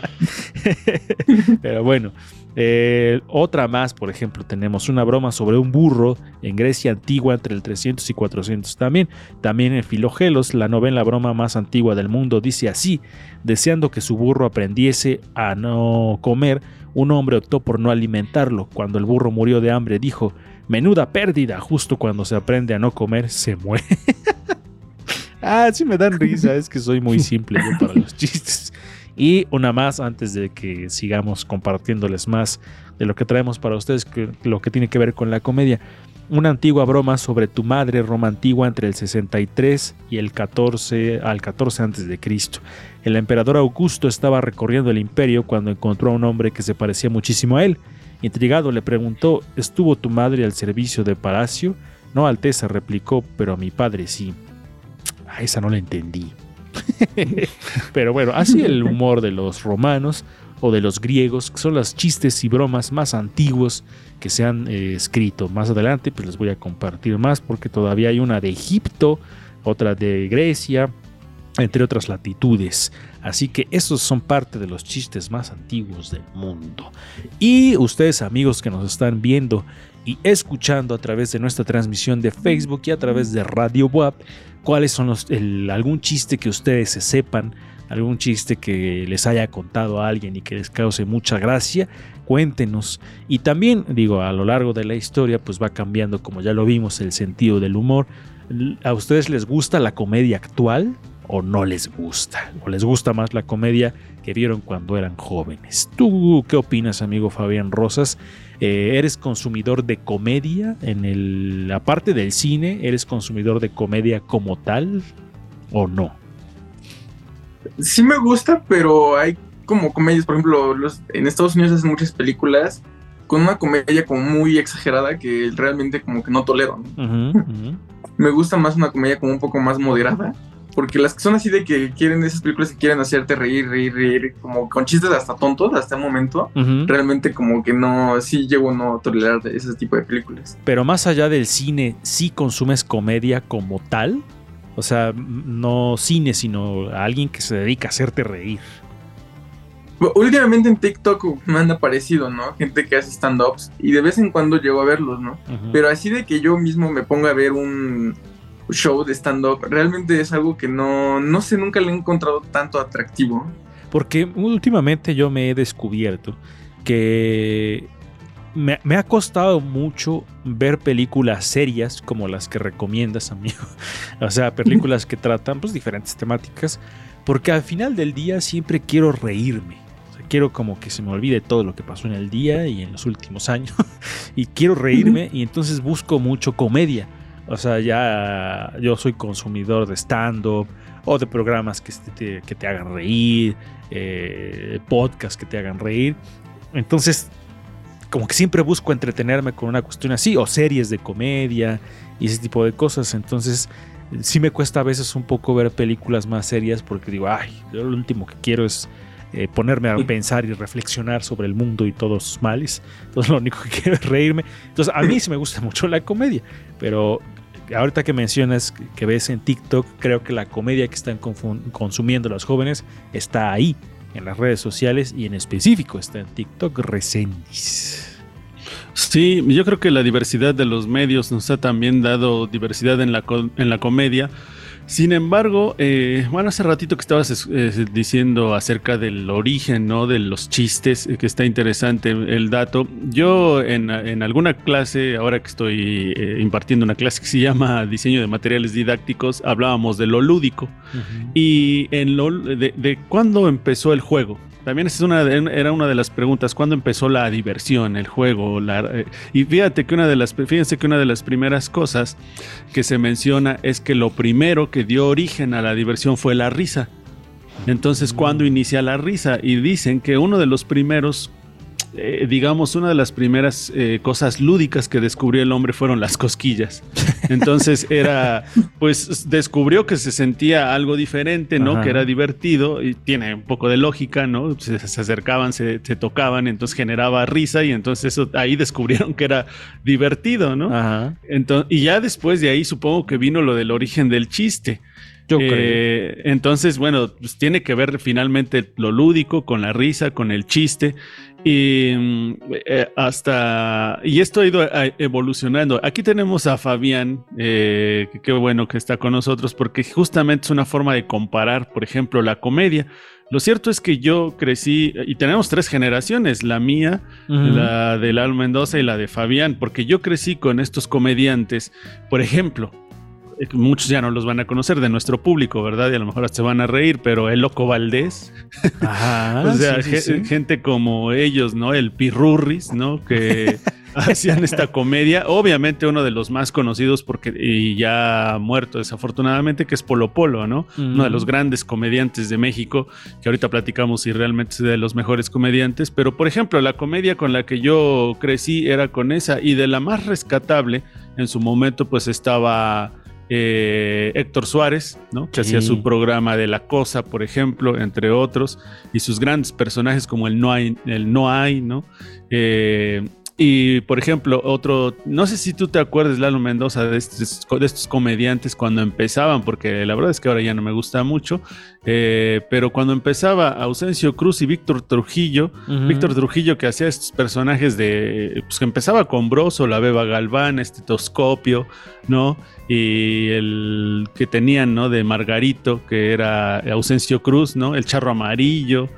Pero bueno, eh, otra más, por ejemplo, tenemos una broma sobre un burro en Grecia antigua entre el 300 y 400 también. También en Filogelos, la novela broma más antigua del mundo, dice así, deseando que su burro aprendiese a no comer, un hombre optó por no alimentarlo. Cuando el burro murió de hambre, dijo, menuda pérdida, justo cuando se aprende a no comer, se muere. ah, sí me dan risa, es que soy muy simple yo para los chistes. Y una más antes de que sigamos compartiéndoles más de lo que traemos para ustedes, lo que tiene que ver con la comedia. Una antigua broma sobre tu madre, Roma antigua, entre el 63 y el 14 al 14 antes de Cristo. El emperador Augusto estaba recorriendo el imperio cuando encontró a un hombre que se parecía muchísimo a él. Intrigado le preguntó, ¿estuvo tu madre al servicio de palacio? No, Alteza, replicó, pero a mi padre sí. A esa no la entendí. Pero bueno, así el humor de los romanos o de los griegos, que son los chistes y bromas más antiguos que se han eh, escrito. Más adelante, pues les voy a compartir más porque todavía hay una de Egipto, otra de Grecia, entre otras latitudes. Así que esos son parte de los chistes más antiguos del mundo. Y ustedes amigos que nos están viendo y escuchando a través de nuestra transmisión de Facebook y a través de Radio WAP, cuáles son los, algún chiste que ustedes se sepan, algún chiste que les haya contado a alguien y que les cause mucha gracia, cuéntenos. Y también, digo, a lo largo de la historia, pues va cambiando, como ya lo vimos, el sentido del humor. ¿A ustedes les gusta la comedia actual o no les gusta? ¿O les gusta más la comedia que vieron cuando eran jóvenes? ¿Tú qué opinas, amigo Fabián Rosas? Eh, ¿Eres consumidor de comedia en el aparte del cine? ¿Eres consumidor de comedia como tal o no? Sí me gusta, pero hay como comedias, por ejemplo, los, en Estados Unidos hacen muchas películas con una comedia como muy exagerada que realmente como que no tolero. ¿no? Me gusta más una comedia como un poco más moderada. Porque las que son así de que quieren esas películas que quieren hacerte reír, reír, reír, como con chistes hasta tontos hasta el momento, realmente como que no, sí llego a no tolerar de ese tipo de películas. Pero más allá del cine, ¿sí consumes comedia como tal? O sea, no cine, sino a alguien que se dedica a hacerte reír. Últimamente en TikTok me han aparecido, ¿no? Gente que hace stand-ups y de vez en cuando llego a verlos, ¿no? Pero así de que yo mismo me ponga a ver un show de stand-up, realmente es algo que no, no sé, nunca le he encontrado tanto atractivo. Porque últimamente yo me he descubierto que me, me ha costado mucho ver películas serias como las que recomiendas, amigo. O sea, películas que tratan pues diferentes temáticas. Porque al final del día siempre quiero reírme. O sea, quiero como que se me olvide todo lo que pasó en el día y en los últimos años. y quiero reírme y entonces busco mucho comedia. O sea, ya yo soy consumidor de stand-up o de programas que te, que te hagan reír, eh, podcasts que te hagan reír. Entonces, como que siempre busco entretenerme con una cuestión así, o series de comedia y ese tipo de cosas. Entonces, sí me cuesta a veces un poco ver películas más serias porque digo, ay, yo lo último que quiero es eh, ponerme a pensar y reflexionar sobre el mundo y todos sus males. Entonces, lo único que quiero es reírme. Entonces, a mí sí me gusta mucho la comedia, pero ahorita que mencionas que- ves en TikTok, creo que la comedia que están consumiendo los jóvenes está ahí, en las redes sociales y en específico está en TikTok Resendis. Sí, yo creo que la diversidad de los medios nos ha también dado diversidad en la, en la comedia. Sin embargo, eh, bueno, hace ratito que estabas es- eh, diciendo acerca del origen, ¿no? De los chistes, eh, que está interesante el dato. Yo en, en alguna clase, ahora que estoy eh, impartiendo una clase que se llama Diseño de Materiales Didácticos, hablábamos de lo lúdico y en lo, de, de cuándo empezó el juego. También es una, de- era una de las preguntas, ¿cuándo empezó la diversión, el juego? La- eh, y fíjate que una de las, fíjense que una de las primeras cosas que se menciona es que lo primero que dio origen a la diversión fue la risa. Entonces, ¿cuándo inicia la risa? Y dicen que uno de los primeros, eh, digamos, una de las primeras eh, cosas lúdicas que descubrió el hombre fueron las cosquillas. Entonces era, pues descubrió que se sentía algo diferente, ¿no? Ajá. Que era divertido y tiene un poco de lógica, ¿no? Se, se acercaban, se, se tocaban, entonces generaba risa y entonces eso ahí descubrieron que era divertido, ¿no? Ajá. Entonces, y ya después de ahí supongo que vino lo del origen del chiste. Yo Eh, Entonces, bueno, pues tiene que ver finalmente lo lúdico con la risa, con el chiste. Y mm, eh, hasta. Y esto ha ido eh, evolucionando. Aquí tenemos a Fabián, eh, qué bueno que está con nosotros, porque justamente es una forma de comparar, por ejemplo, la comedia. Lo cierto es que yo crecí, y tenemos tres generaciones, la mía, la de Lalo Mendoza y la de Fabián, porque yo crecí con estos comediantes, por ejemplo, muchos ya no los van a conocer de nuestro público, ¿verdad? Y a lo mejor hasta se van a reír, pero el Loco Valdés, Ajá. o sea, Ah, sí, sí, ge- sí. gente como ellos, ¿no? El Pirurris, ¿no? Que hacían esta comedia. Obviamente uno de los más conocidos porque y ya muerto desafortunadamente, que es Polo Polo, ¿no? Uno de los grandes comediantes de México, que ahorita platicamos si realmente es de los mejores comediantes. Pero, por ejemplo, la comedia con la que yo crecí era con esa. Y de la más rescatable, en su momento, pues estaba eh, Héctor Suárez, ¿no? Que Sí. hacía su programa de La Cosa, por ejemplo, entre otros, y sus grandes personajes como el No hay, el no hay ¿no? Eh, y por ejemplo, otro, no sé si tú te acuerdas, Lalo Mendoza, de estos, de estos comediantes cuando empezaban, porque la verdad es que ahora ya no me gusta mucho, eh, pero cuando empezaba Ausencio Cruz y Víctor Trujillo. Víctor Trujillo que hacía estos personajes de, pues que empezaba con Broso, la Beba Galván, estetoscopio, ¿no? Y el que tenían, ¿no? De Margarito, que era Ausencio Cruz, ¿no? El charro amarillo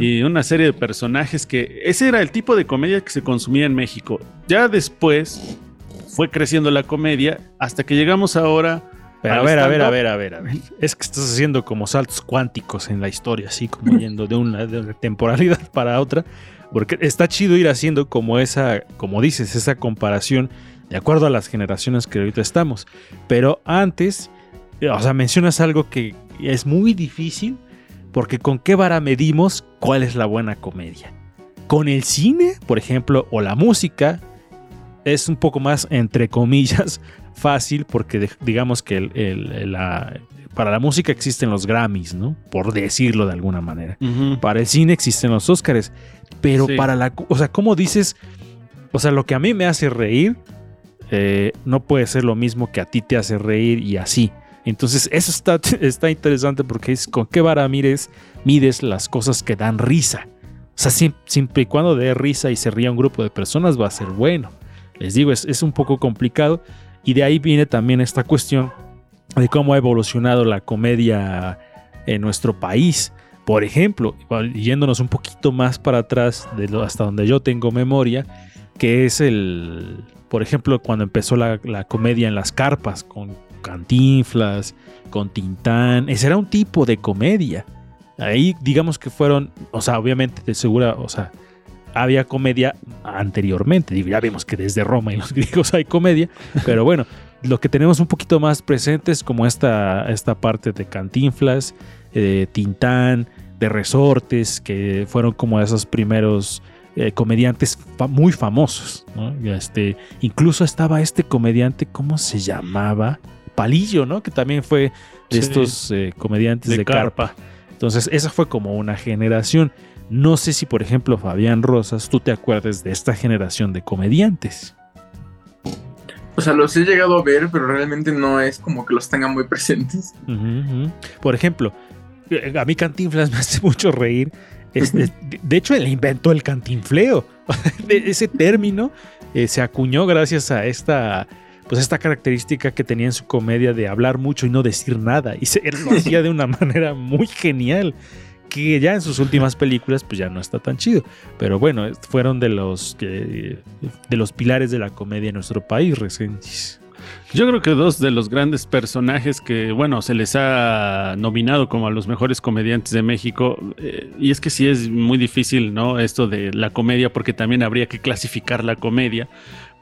y una serie de personajes que ese era el tipo de comedia que se consumía en México. Ya después fue creciendo la comedia hasta que llegamos ahora. Pero a ver, a ver, a ver, a ver, a ver. Es que estás haciendo como saltos cuánticos en la historia, así como yendo de una, de una temporalidad para otra. Porque está chido ir haciendo como esa, como dices, esa comparación de acuerdo a las generaciones que ahorita estamos. Pero antes, eh, o sea, mencionas algo que es muy difícil porque con qué vara medimos cuál es la buena comedia. Con el cine, por ejemplo, o la música, es un poco más, entre comillas, fácil porque de- digamos que el- el- la- para la música existen los Grammys, ¿no? Por decirlo de alguna manera. Para el cine existen los Óscares. Pero Sí. para la... O sea, ¿cómo dices? O sea, lo que a mí me hace reír eh, no puede ser lo mismo que a ti te hace reír y así. Entonces, eso está, está interesante porque es con qué vara mires, mides las cosas que dan risa. O sea, siempre y cuando dé risa y se ría un grupo de personas va a ser bueno. Les digo, es, un poco complicado. Y de ahí viene también esta cuestión de cómo ha evolucionado la comedia en nuestro país. Por ejemplo, yéndonos un poquito más para atrás, hasta donde yo tengo memoria, que es el, por ejemplo, cuando empezó la, la comedia en las carpas, con Cantinflas, con Tintán, ese era un tipo de comedia. Ahí digamos que fueron, o sea, obviamente de segura, o sea, había comedia anteriormente, digo, ya vimos que desde Roma y los griegos hay comedia, pero bueno, lo que tenemos un poquito más presente es como esta, esta parte de Cantinflas, eh, Tintán, de Resortes, que fueron como esos primeros eh, comediantes fa- muy famosos. ¿no? Este, incluso estaba este comediante, ¿cómo se llamaba? Palillo, ¿no? Que también fue de Sí. estos eh, comediantes de, De carpa. carpa. Entonces, esa fue como una generación. No sé si, por ejemplo, Fabián Rosas, tú te acuerdas de esta generación de comediantes. O sea, los he llegado a ver, pero realmente no es como que los tenga muy presentes. Por ejemplo, eh, a mí Cantinflas me hace mucho reír. Este, de- hecho, él inventó el cantinfleo. De- Ese término eh, se acuñó gracias a esta, pues esta característica que tenía en su comedia de hablar mucho y no decir nada. Y se, él lo hacía de una manera muy genial. Que ya en sus últimas películas, pues ya no está tan chido. Pero bueno, fueron de los, que- de los pilares de la comedia en nuestro país recientes. Yo creo que dos de los grandes personajes que, bueno, se les ha nominado como a los mejores comediantes de México, eh, y es que sí es muy difícil, ¿no? Esto de la comedia, porque también habría que clasificar la comedia,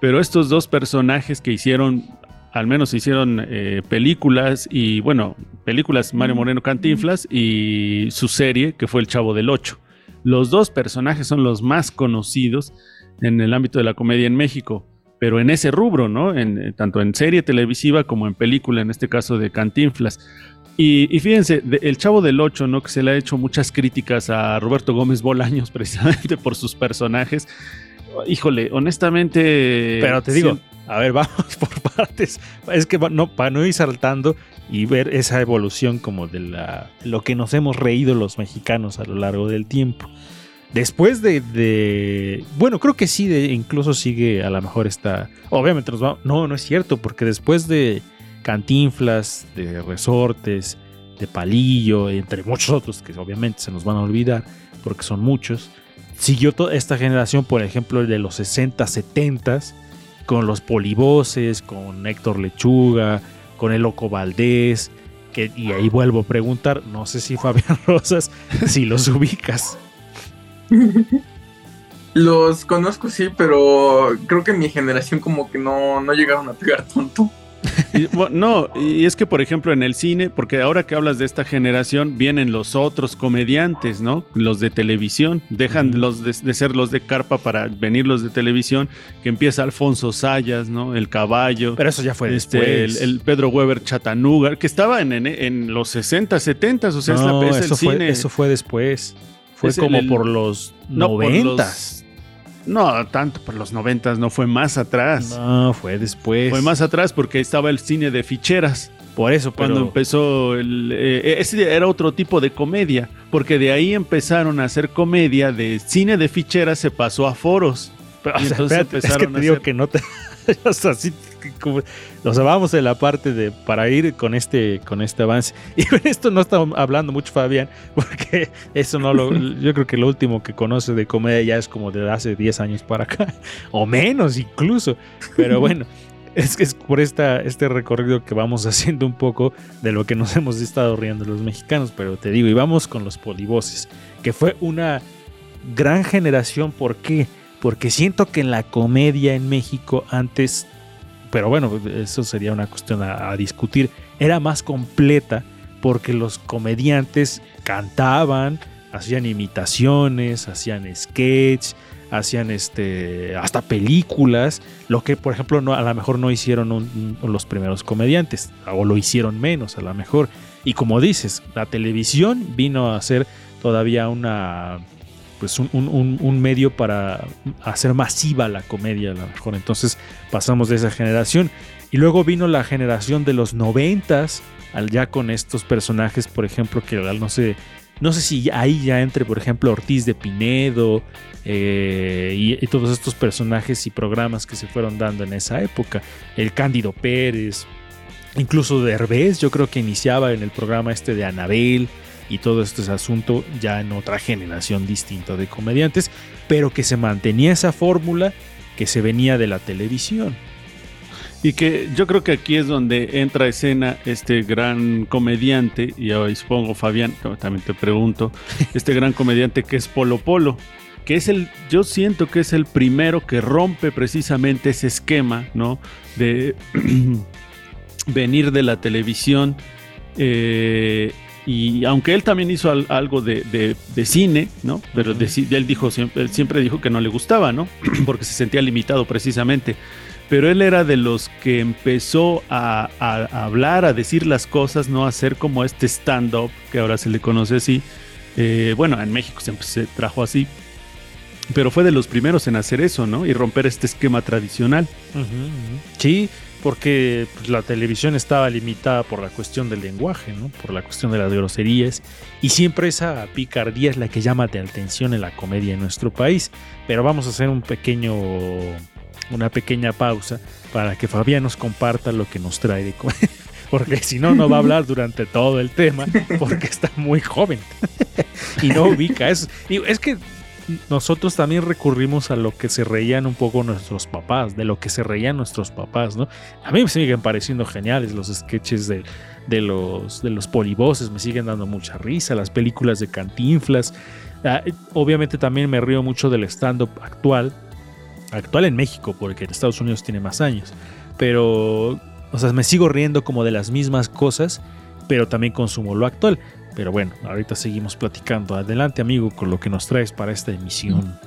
pero estos dos personajes que hicieron, al menos hicieron eh, películas, y bueno, películas Mario Moreno Cantinflas y su serie, que fue El Chavo del Ocho. Los dos personajes son los más conocidos en el ámbito de la comedia en México pero en ese rubro, ¿no? En, eh, tanto en serie televisiva como en película, en este caso de Cantinflas. Y, y fíjense, de- El Chavo del Ocho, ¿no? Que se le ha hecho muchas críticas a Roberto Gómez Bolaños precisamente por sus personajes. Híjole, honestamente... Pero te digo, sí- a ver, vamos por partes. Es que no, para no ir saltando y ver esa evolución como de la, lo que nos hemos reído los mexicanos a lo largo del tiempo. Después de, de- bueno, creo que sí, de, incluso sigue a lo mejor está, obviamente nos va, no, no es cierto, porque después de Cantinflas, de Resortes, de Palillo, entre muchos otros que obviamente se nos van a olvidar, porque son muchos, siguió toda esta generación, por ejemplo, de los 60, 70, con los polivoces, con Héctor Lechuga, con el Loco Valdés, que, y ahí vuelvo a preguntar, no sé si Fabián Rosas, si los ubicas. Los conozco, sí, pero creo que en mi generación como que no, no llegaron a pegar tanto. Y, bueno, no, y es que por ejemplo en el cine, porque ahora que hablas de esta generación, vienen los otros comediantes, ¿no? Los de televisión, dejan los de, de ser los de carpa para venir los de televisión, que empieza Alfonso Sayas, ¿no? El caballo. Pero eso ya fue este, después. El, el Pedro Weber Chatanuga, que estaba en, en, en los 60, 70, o sea, es, No, la, es el eso, fue, cine. eso fue después. Fue Es como el- por los no, por los- noventas. No, tanto por los 90, no fue más atrás. No, fue después. Fue más atrás porque estaba el cine de ficheras. Por eso, pero... Cuando empezó el, eh, ese era otro tipo de comedia, porque de ahí empezaron a hacer comedia de cine de ficheras se pasó a foros. Pero, o sea, entonces espérate, es que empezaron te a digo hacer- que no te... o sea, sí, sea, vamos en la parte de... Para ir con este, con este avance. Y esto no está hablando mucho Fabián, porque eso no lo... yo creo que lo último que conoce de comedia ya es como de hace 10 años para acá. O menos incluso. Pero bueno. Es que es por esta, este recorrido que vamos haciendo un poco de lo que nos hemos estado riendo los mexicanos. Pero te digo, y vamos con los polivoces, que fue una gran generación. ¿Por qué? Porque siento que en la comedia en México antes, pero bueno, eso sería una cuestión a, discutir, era más completa porque los comediantes cantaban, hacían imitaciones, hacían sketch, hacían este hasta películas, lo que por ejemplo no, a lo mejor no hicieron los primeros comediantes, o lo hicieron menos a lo mejor. Y como dices, la televisión vino a ser todavía una pues un, un- un- medio para hacer masiva la comedia a lo mejor. Entonces pasamos de esa generación. Y luego vino la generación de los noventas, al ya con estos personajes, por ejemplo, que no sé, no sé si ahí ya entre, por ejemplo, Ortiz de Pinedo eh, y, y todos estos personajes y programas que se fueron dando en esa época. El Cándido Pérez, incluso Derbez, yo creo que iniciaba en el programa este de Anabel y todo este asunto ya en otra generación distinta de comediantes, pero que se mantenía esa fórmula que se venía de la televisión. Y que yo creo que aquí es donde entra a escena este gran comediante, y hoy supongo Fabián, también te pregunto, este gran comediante que es Polo Polo, que es el, yo siento que es el primero que rompe precisamente ese esquema, ¿no? De venir de la televisión. eh, y aunque él también hizo al- algo de, de- de cine, ¿no? Pero de él dijo siempre, siempre dijo que no le gustaba, ¿no? Porque se sentía limitado precisamente. Pero él era de los que empezó a, a- a hablar, a decir las cosas, no a hacer como este stand-up, que ahora se le conoce así. Eh, bueno, en México siempre se trajo así. Pero fue de los primeros en hacer eso, ¿no? Y romper este esquema tradicional. Sí, porque pues, la televisión estaba limitada por la cuestión del lenguaje. Por la cuestión de las groserías. Y siempre esa picardía es la que llama de atención en la comedia en nuestro país. Pero vamos a hacer un pequeño, una pequeña pausa para que Fabián nos comparta lo que nos trae de comedia. Porque si no, no va a hablar durante todo el tema, porque está muy joven y no ubica eso. Es que nosotros también recurrimos a lo que se reían un poco nuestros papás, de lo que se reían nuestros papás, ¿no? A mí me siguen pareciendo geniales los sketches de, los, de los polivoces, me siguen dando mucha risa, las películas de Cantinflas. Ah, obviamente también me río mucho del stand-up actual, actual en México, porque en Estados Unidos tiene más años, pero, o sea, me sigo riendo como de las mismas cosas, pero también consumo lo actual. Pero bueno, ahorita seguimos platicando. Adelante, amigo, con lo que nos traes para esta emisión.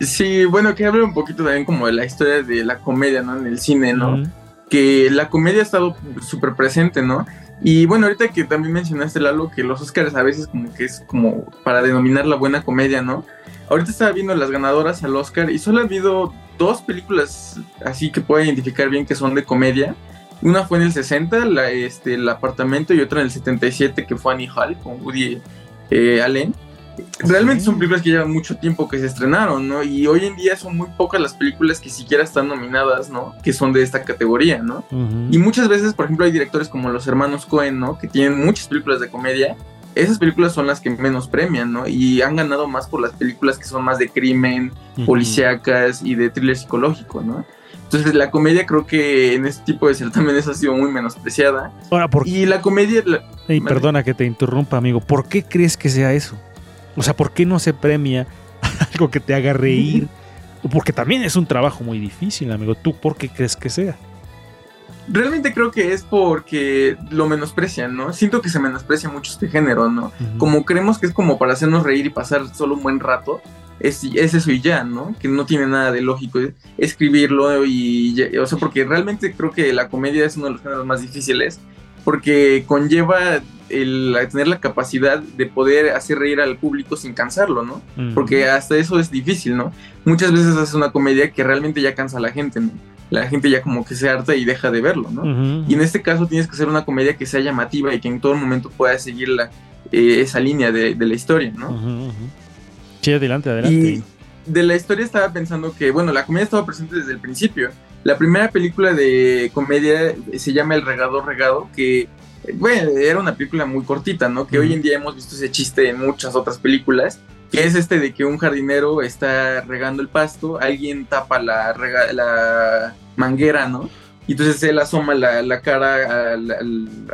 Sí, bueno, que hable un poquito también como de la historia de la comedia, ¿no? En el cine, ¿no? Que la comedia ha estado súper presente, ¿no? Y bueno, ahorita que también mencionaste, Lalo, que los Oscars a veces como que es como para denominar la buena comedia, ¿no? Ahorita estaba viendo las ganadoras al Oscar y solo ha habido dos películas así que puedo identificar bien que son de comedia. Una fue en el 60, la, este, El apartamento, y otra en el 77 que fue Annie Hall con Woody eh, Allen. Realmente son películas que llevan mucho tiempo que se estrenaron, ¿no? Y hoy en día son muy pocas las películas que siquiera están nominadas, ¿no? Que son de esta categoría, ¿no? Y muchas veces, por ejemplo, hay directores como los hermanos Cohen, ¿no? Que tienen muchas películas de comedia. Esas películas son las que menos premian, ¿no? Y han ganado más por las películas que son más de crimen, Ujú. policíacas y de thriller psicológico, ¿no? Entonces la comedia creo que en este tipo de certámenes ha sido muy menospreciada. Ahora, ¿por Y la comedia... la- Ey, Vale. perdona que te interrumpa, amigo. ¿Por qué crees que sea eso? O sea, ¿por qué no se premia algo que te haga reír? Porque también es un trabajo muy difícil, amigo. ¿Tú por qué crees que sea? Realmente creo que es porque lo menosprecian, ¿no? Siento que se menosprecia mucho este género, ¿no? Como creemos que es como para hacernos reír y pasar solo un buen rato, es, es eso y ya, ¿no? Que no tiene nada de lógico escribirlo y, ya- o sea, porque realmente creo que la comedia es uno de los géneros más difíciles porque conlleva el tener la capacidad de poder hacer reír al público sin cansarlo, ¿no? Porque hasta eso es difícil, ¿no? Muchas veces haces una comedia que realmente ya cansa a la gente, ¿no? La gente ya como que se harta y deja de verlo, ¿no? Y en este caso tienes que hacer una comedia que sea llamativa y que en todo momento pueda seguir la, eh, esa línea de, de la historia, ¿no? Ujú. Sí, adelante, adelante. Y de la historia estaba pensando que, bueno, la comedia estaba presente desde el principio. La primera película de comedia se llama El regador regado, que, bueno, era una película muy cortita, ¿no? Que hoy en día hemos visto ese chiste en muchas otras películas, que es este de que un jardinero está regando el pasto, alguien tapa la, rega- la manguera, ¿no? Y entonces él asoma la, la cara a la,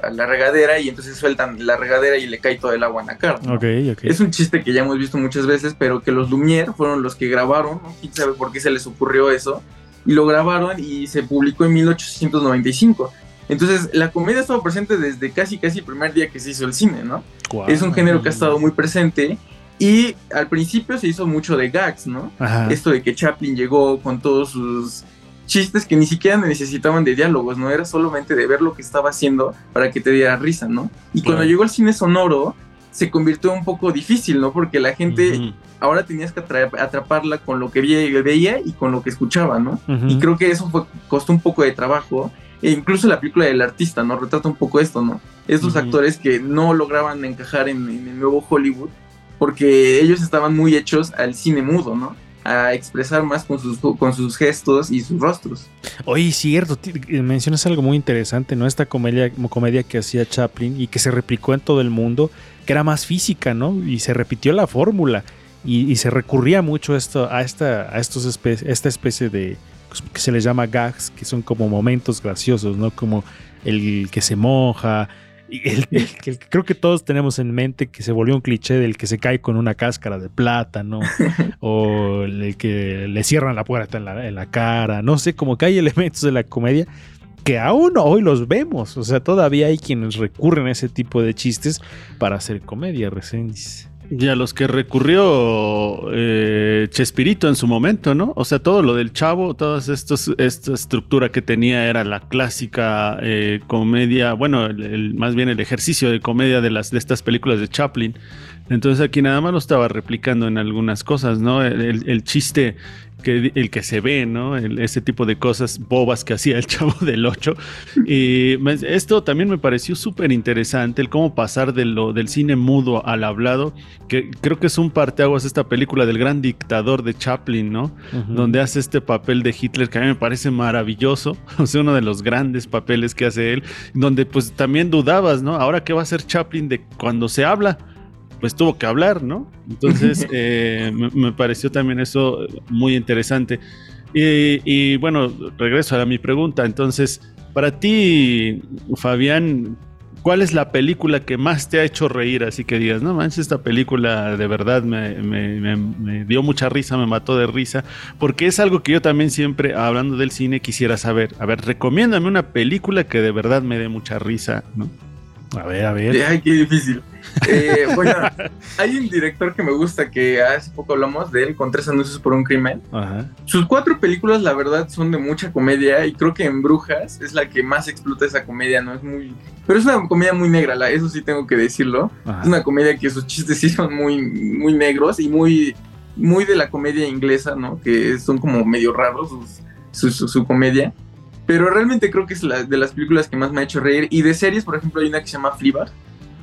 a la regadera y entonces sueltan la regadera y le cae todo el agua en la cara. ¿no? Ok, ok. Es un chiste que ya hemos visto muchas veces, pero que los Lumière fueron los que grabaron, ¿no? quién sabe por qué se les ocurrió eso, y lo grabaron y se publicó en 1895. Entonces, la comedia ha estado presente desde casi casi el primer día que se hizo el cine, ¿no? Guau. Es un género que ha estado muy presente y al principio se hizo mucho de gags, ¿no? Ajá. Esto de que Chaplin llegó con todos sus chistes que ni siquiera necesitaban de diálogos, ¿no? Era solamente de ver lo que estaba haciendo para que te diera risa, ¿no? Y cuando llegó el cine sonoro, se convirtió un poco difícil, ¿no? Porque la gente ahora tenías que atra- atraparla con lo que veía y con lo que escuchaba, ¿no? Y creo que eso fue, costó un poco de trabajo. E incluso la película del artista, ¿no? Retrata un poco esto, ¿no? Estos actores que no lograban encajar en, en el nuevo Hollywood porque ellos estaban muy hechos al cine mudo, ¿no? A expresar más con sus, con sus gestos y sus rostros. Oye, cierto, eh, mencionas algo muy interesante, ¿no? Esta comedia, comedia que hacía Chaplin y que se replicó en todo el mundo, que era más física, ¿no? Y se repitió la fórmula y, se recurría mucho esto, a, esta, a estos esta especie de, pues, que se les llama gags, que son como momentos graciosos, ¿no? Como el que se moja, y el, el que creo que todos tenemos en mente que se volvió un cliché del que se cae con una cáscara de plátano o el que le cierran la puerta en la, en la cara, no sé, como que hay elementos de la comedia que aún hoy los vemos, o sea, todavía hay quienes recurren a ese tipo de chistes para hacer comedia, Reséndiz. Y a los que recurrió eh, Chespirito en su momento, ¿no? O sea, todo lo del chavo, toda esta estructura que tenía era la clásica eh, comedia, bueno, el- más bien el ejercicio de comedia de, las, de estas películas de Chaplin. Entonces aquí nada más lo estaba replicando en algunas cosas, ¿no? El chiste, que, el que se ve, ¿no? El- ese tipo de cosas bobas que hacía el chavo del 8. Y esto también me pareció súper interesante, el cómo pasar de lo, del cine mudo al hablado, que creo que es un parteaguas esta película del gran dictador de Chaplin, ¿no? Donde hace este papel de Hitler que a mí me parece maravilloso, o sea, uno de los grandes papeles que hace él, donde pues también dudabas, ¿no? Ahora, ¿qué va a hacer Chaplin de cuando se habla? Pues tuvo que hablar, ¿no? Entonces, eh, me, me pareció también eso muy interesante. Y, y, bueno, regreso a mi pregunta. Entonces, para ti, Fabián, ¿cuál es la película que más te ha hecho reír? Así que digas, no manches, esta película de verdad me, me- me- me dio mucha risa, me mató de risa, porque es algo que yo también siempre, hablando del cine, quisiera saber. A ver, recomiéndame una película que de verdad me dé mucha risa, ¿no? A ver, a ver. Ay, qué difícil. Eh, bueno, hay un director que me gusta que hace poco hablamos de él con tres anuncios por un crimen. Ajá. Sus cuatro películas, la verdad, son de mucha comedia y creo que en Brujas es la que más explota esa comedia, ¿no? Es muy... Pero es una comedia muy negra, la- eso sí tengo que decirlo. Ajá. Es una comedia que sus chistes sí son muy, muy negros y muy, muy de la comedia inglesa, ¿no? Que son como medio raros sus- su, su- su comedia. Pero realmente creo que es la, de las películas que más me ha hecho reír. Y de series, por ejemplo, hay una que se llama Fleabag,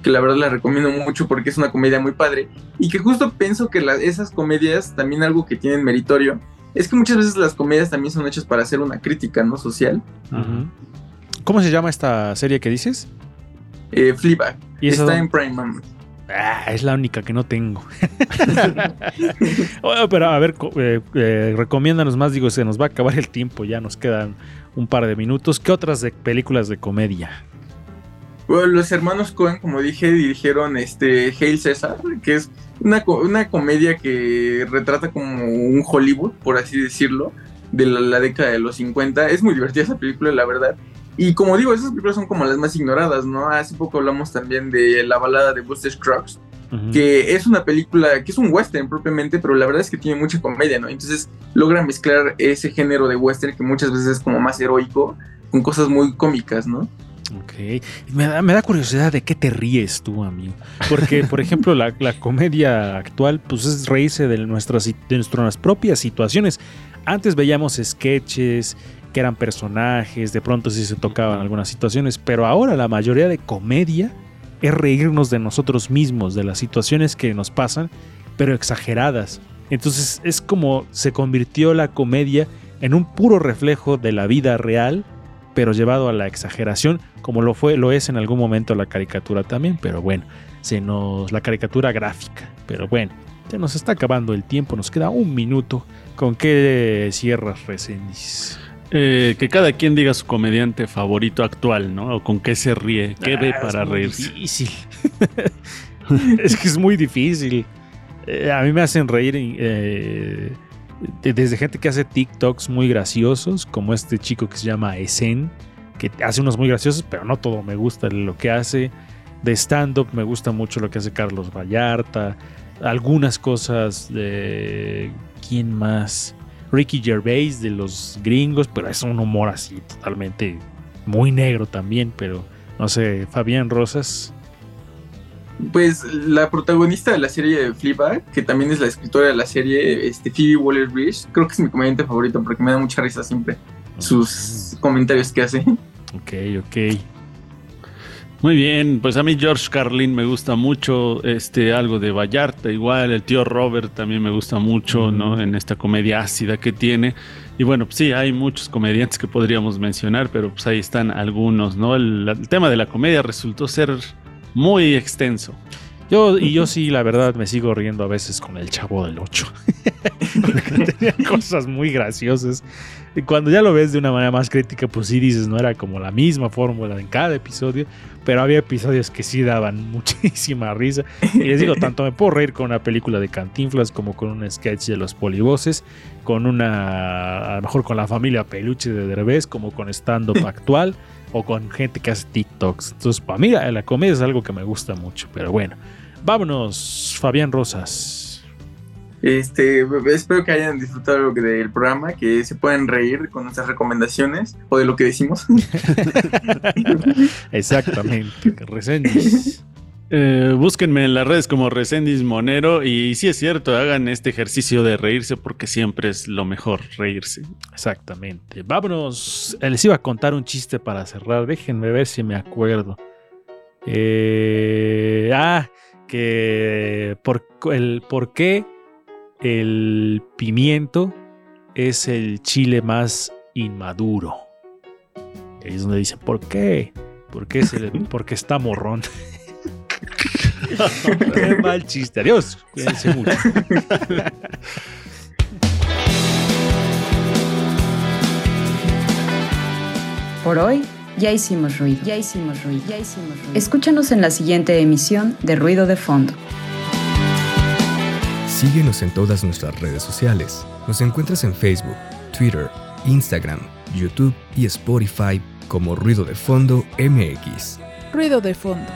que la verdad la recomiendo mucho porque es una comedia muy padre. Y que justo pienso que la- esas comedias, también algo que tienen meritorio, es que muchas veces las comedias también son hechas para hacer una crítica, ¿no? Social. ¿Cómo se llama esta serie que dices? Eh, Fleabag. ¿Y esa Está dónde- en Prime. Ah, es la única que no tengo. Bueno, pero a ver, eh, eh, recomiéndanos más. Digo, se nos va a acabar el tiempo. Ya nos quedan un par de minutos. ¿Qué otras películas de comedia? Bueno, los hermanos Cohen, como dije, dirigieron este Hail César, que es una, una comedia que retrata como un Hollywood, por así decirlo, de la, la década de los 50. Es muy divertida esa película, la verdad. Y como digo, esas películas son como las más ignoradas, ¿no? Hace poco hablamos también de la balada de Buster Scruggs, Que es una película que es un western propiamente, pero la verdad es que tiene mucha comedia, ¿no? Entonces logra mezclar ese género de western que muchas veces es como más heroico con cosas muy cómicas, ¿no? Ok. Me da, me da curiosidad de qué te ríes tú, amigo. Porque, por ejemplo, la, la comedia actual, pues es reírse de nuestras, de nuestras propias situaciones. Antes veíamos sketches que eran personajes, de pronto sí se tocaban algunas situaciones, pero ahora la mayoría de comedia es reírnos de nosotros mismos, de las situaciones que nos pasan, pero exageradas. Entonces es como se convirtió la comedia en un puro reflejo de la vida real pero llevado a la exageración, como lo fue, lo es en algún momento la caricatura también, pero bueno, se nos la caricatura gráfica, pero bueno, se nos está acabando el tiempo, nos queda un minuto. ¿Con qué cierras, Resendiz? Eh, que cada quien diga su comediante favorito actual, ¿no? O con qué se ríe, qué ve Ah, para es muy reírse. Difícil. es que es muy difícil. Eh, a mí me hacen reír eh, de- desde gente que hace TikToks muy graciosos, como este chico que se llama Esen, que hace unos muy graciosos, pero no todo me gusta lo que hace. De stand-up me gusta mucho lo que hace Carlos Vallarta. Algunas cosas de... ¿Quién más? Ricky Gervais de los gringos, pero es un humor así totalmente muy negro también, pero no sé, Fabián Rosas. Pues la protagonista de la serie de Fleabag, que también es la escritora de la serie, este, Phoebe Waller-Bridge, creo que es mi comediante favorito porque me da mucha risa siempre sus comentarios que hace. Ok, ok. Muy bien, pues a mí George Carlin me gusta mucho, este algo de Vallarta igual, el tío Robert también me gusta mucho, ¿no? En esta comedia ácida que tiene. Y bueno, pues sí, hay muchos comediantes que podríamos mencionar, pero pues ahí están algunos, ¿no? El, el tema de la comedia resultó ser muy extenso. Yo, y yo sí, la verdad, me sigo riendo a veces con el chavo del 8. tenía cosas muy graciosas. Cuando ya lo ves de una manera más crítica, pues sí dices, no era como la misma fórmula en cada episodio, pero había episodios que sí daban muchísima risa. Y les digo, tanto me puedo reír con una película de Cantinflas como con un sketch de los polivoces, con una, a lo mejor con la familia Peluche de Derbez, como con stand-up actual o con gente que hace TikToks. Entonces, para mí la comedia es algo que me gusta mucho, pero bueno. Vámonos, Fabián Rosas. Este, espero que hayan disfrutado del programa, que se puedan reír con nuestras recomendaciones o de lo que decimos. Exactamente, Resendis. Eh, búsquenme en las redes como Resendis Monero y si es cierto, hagan este ejercicio de reírse porque siempre es lo mejor reírse. Exactamente. Vámonos. Les iba a contar un chiste para cerrar. Déjenme ver si me acuerdo. Eh, ah, que por, el, ¿por qué el pimiento es el chile más inmaduro? Ahí es donde dicen, ¿por qué? Porque, es el, porque está morrón. Qué mal chiste. Adiós. Cuídense mucho. Por hoy ya hicimos ruido. Ya hicimos ruido. Ya hicimos ruido. Escúchanos en la siguiente emisión de Ruido de Fondo. Síguenos en todas nuestras redes sociales. Nos encuentras en Facebook, Twitter, Instagram, YouTube y Spotify como Ruido de Fondo MX. Ruido de Fondo.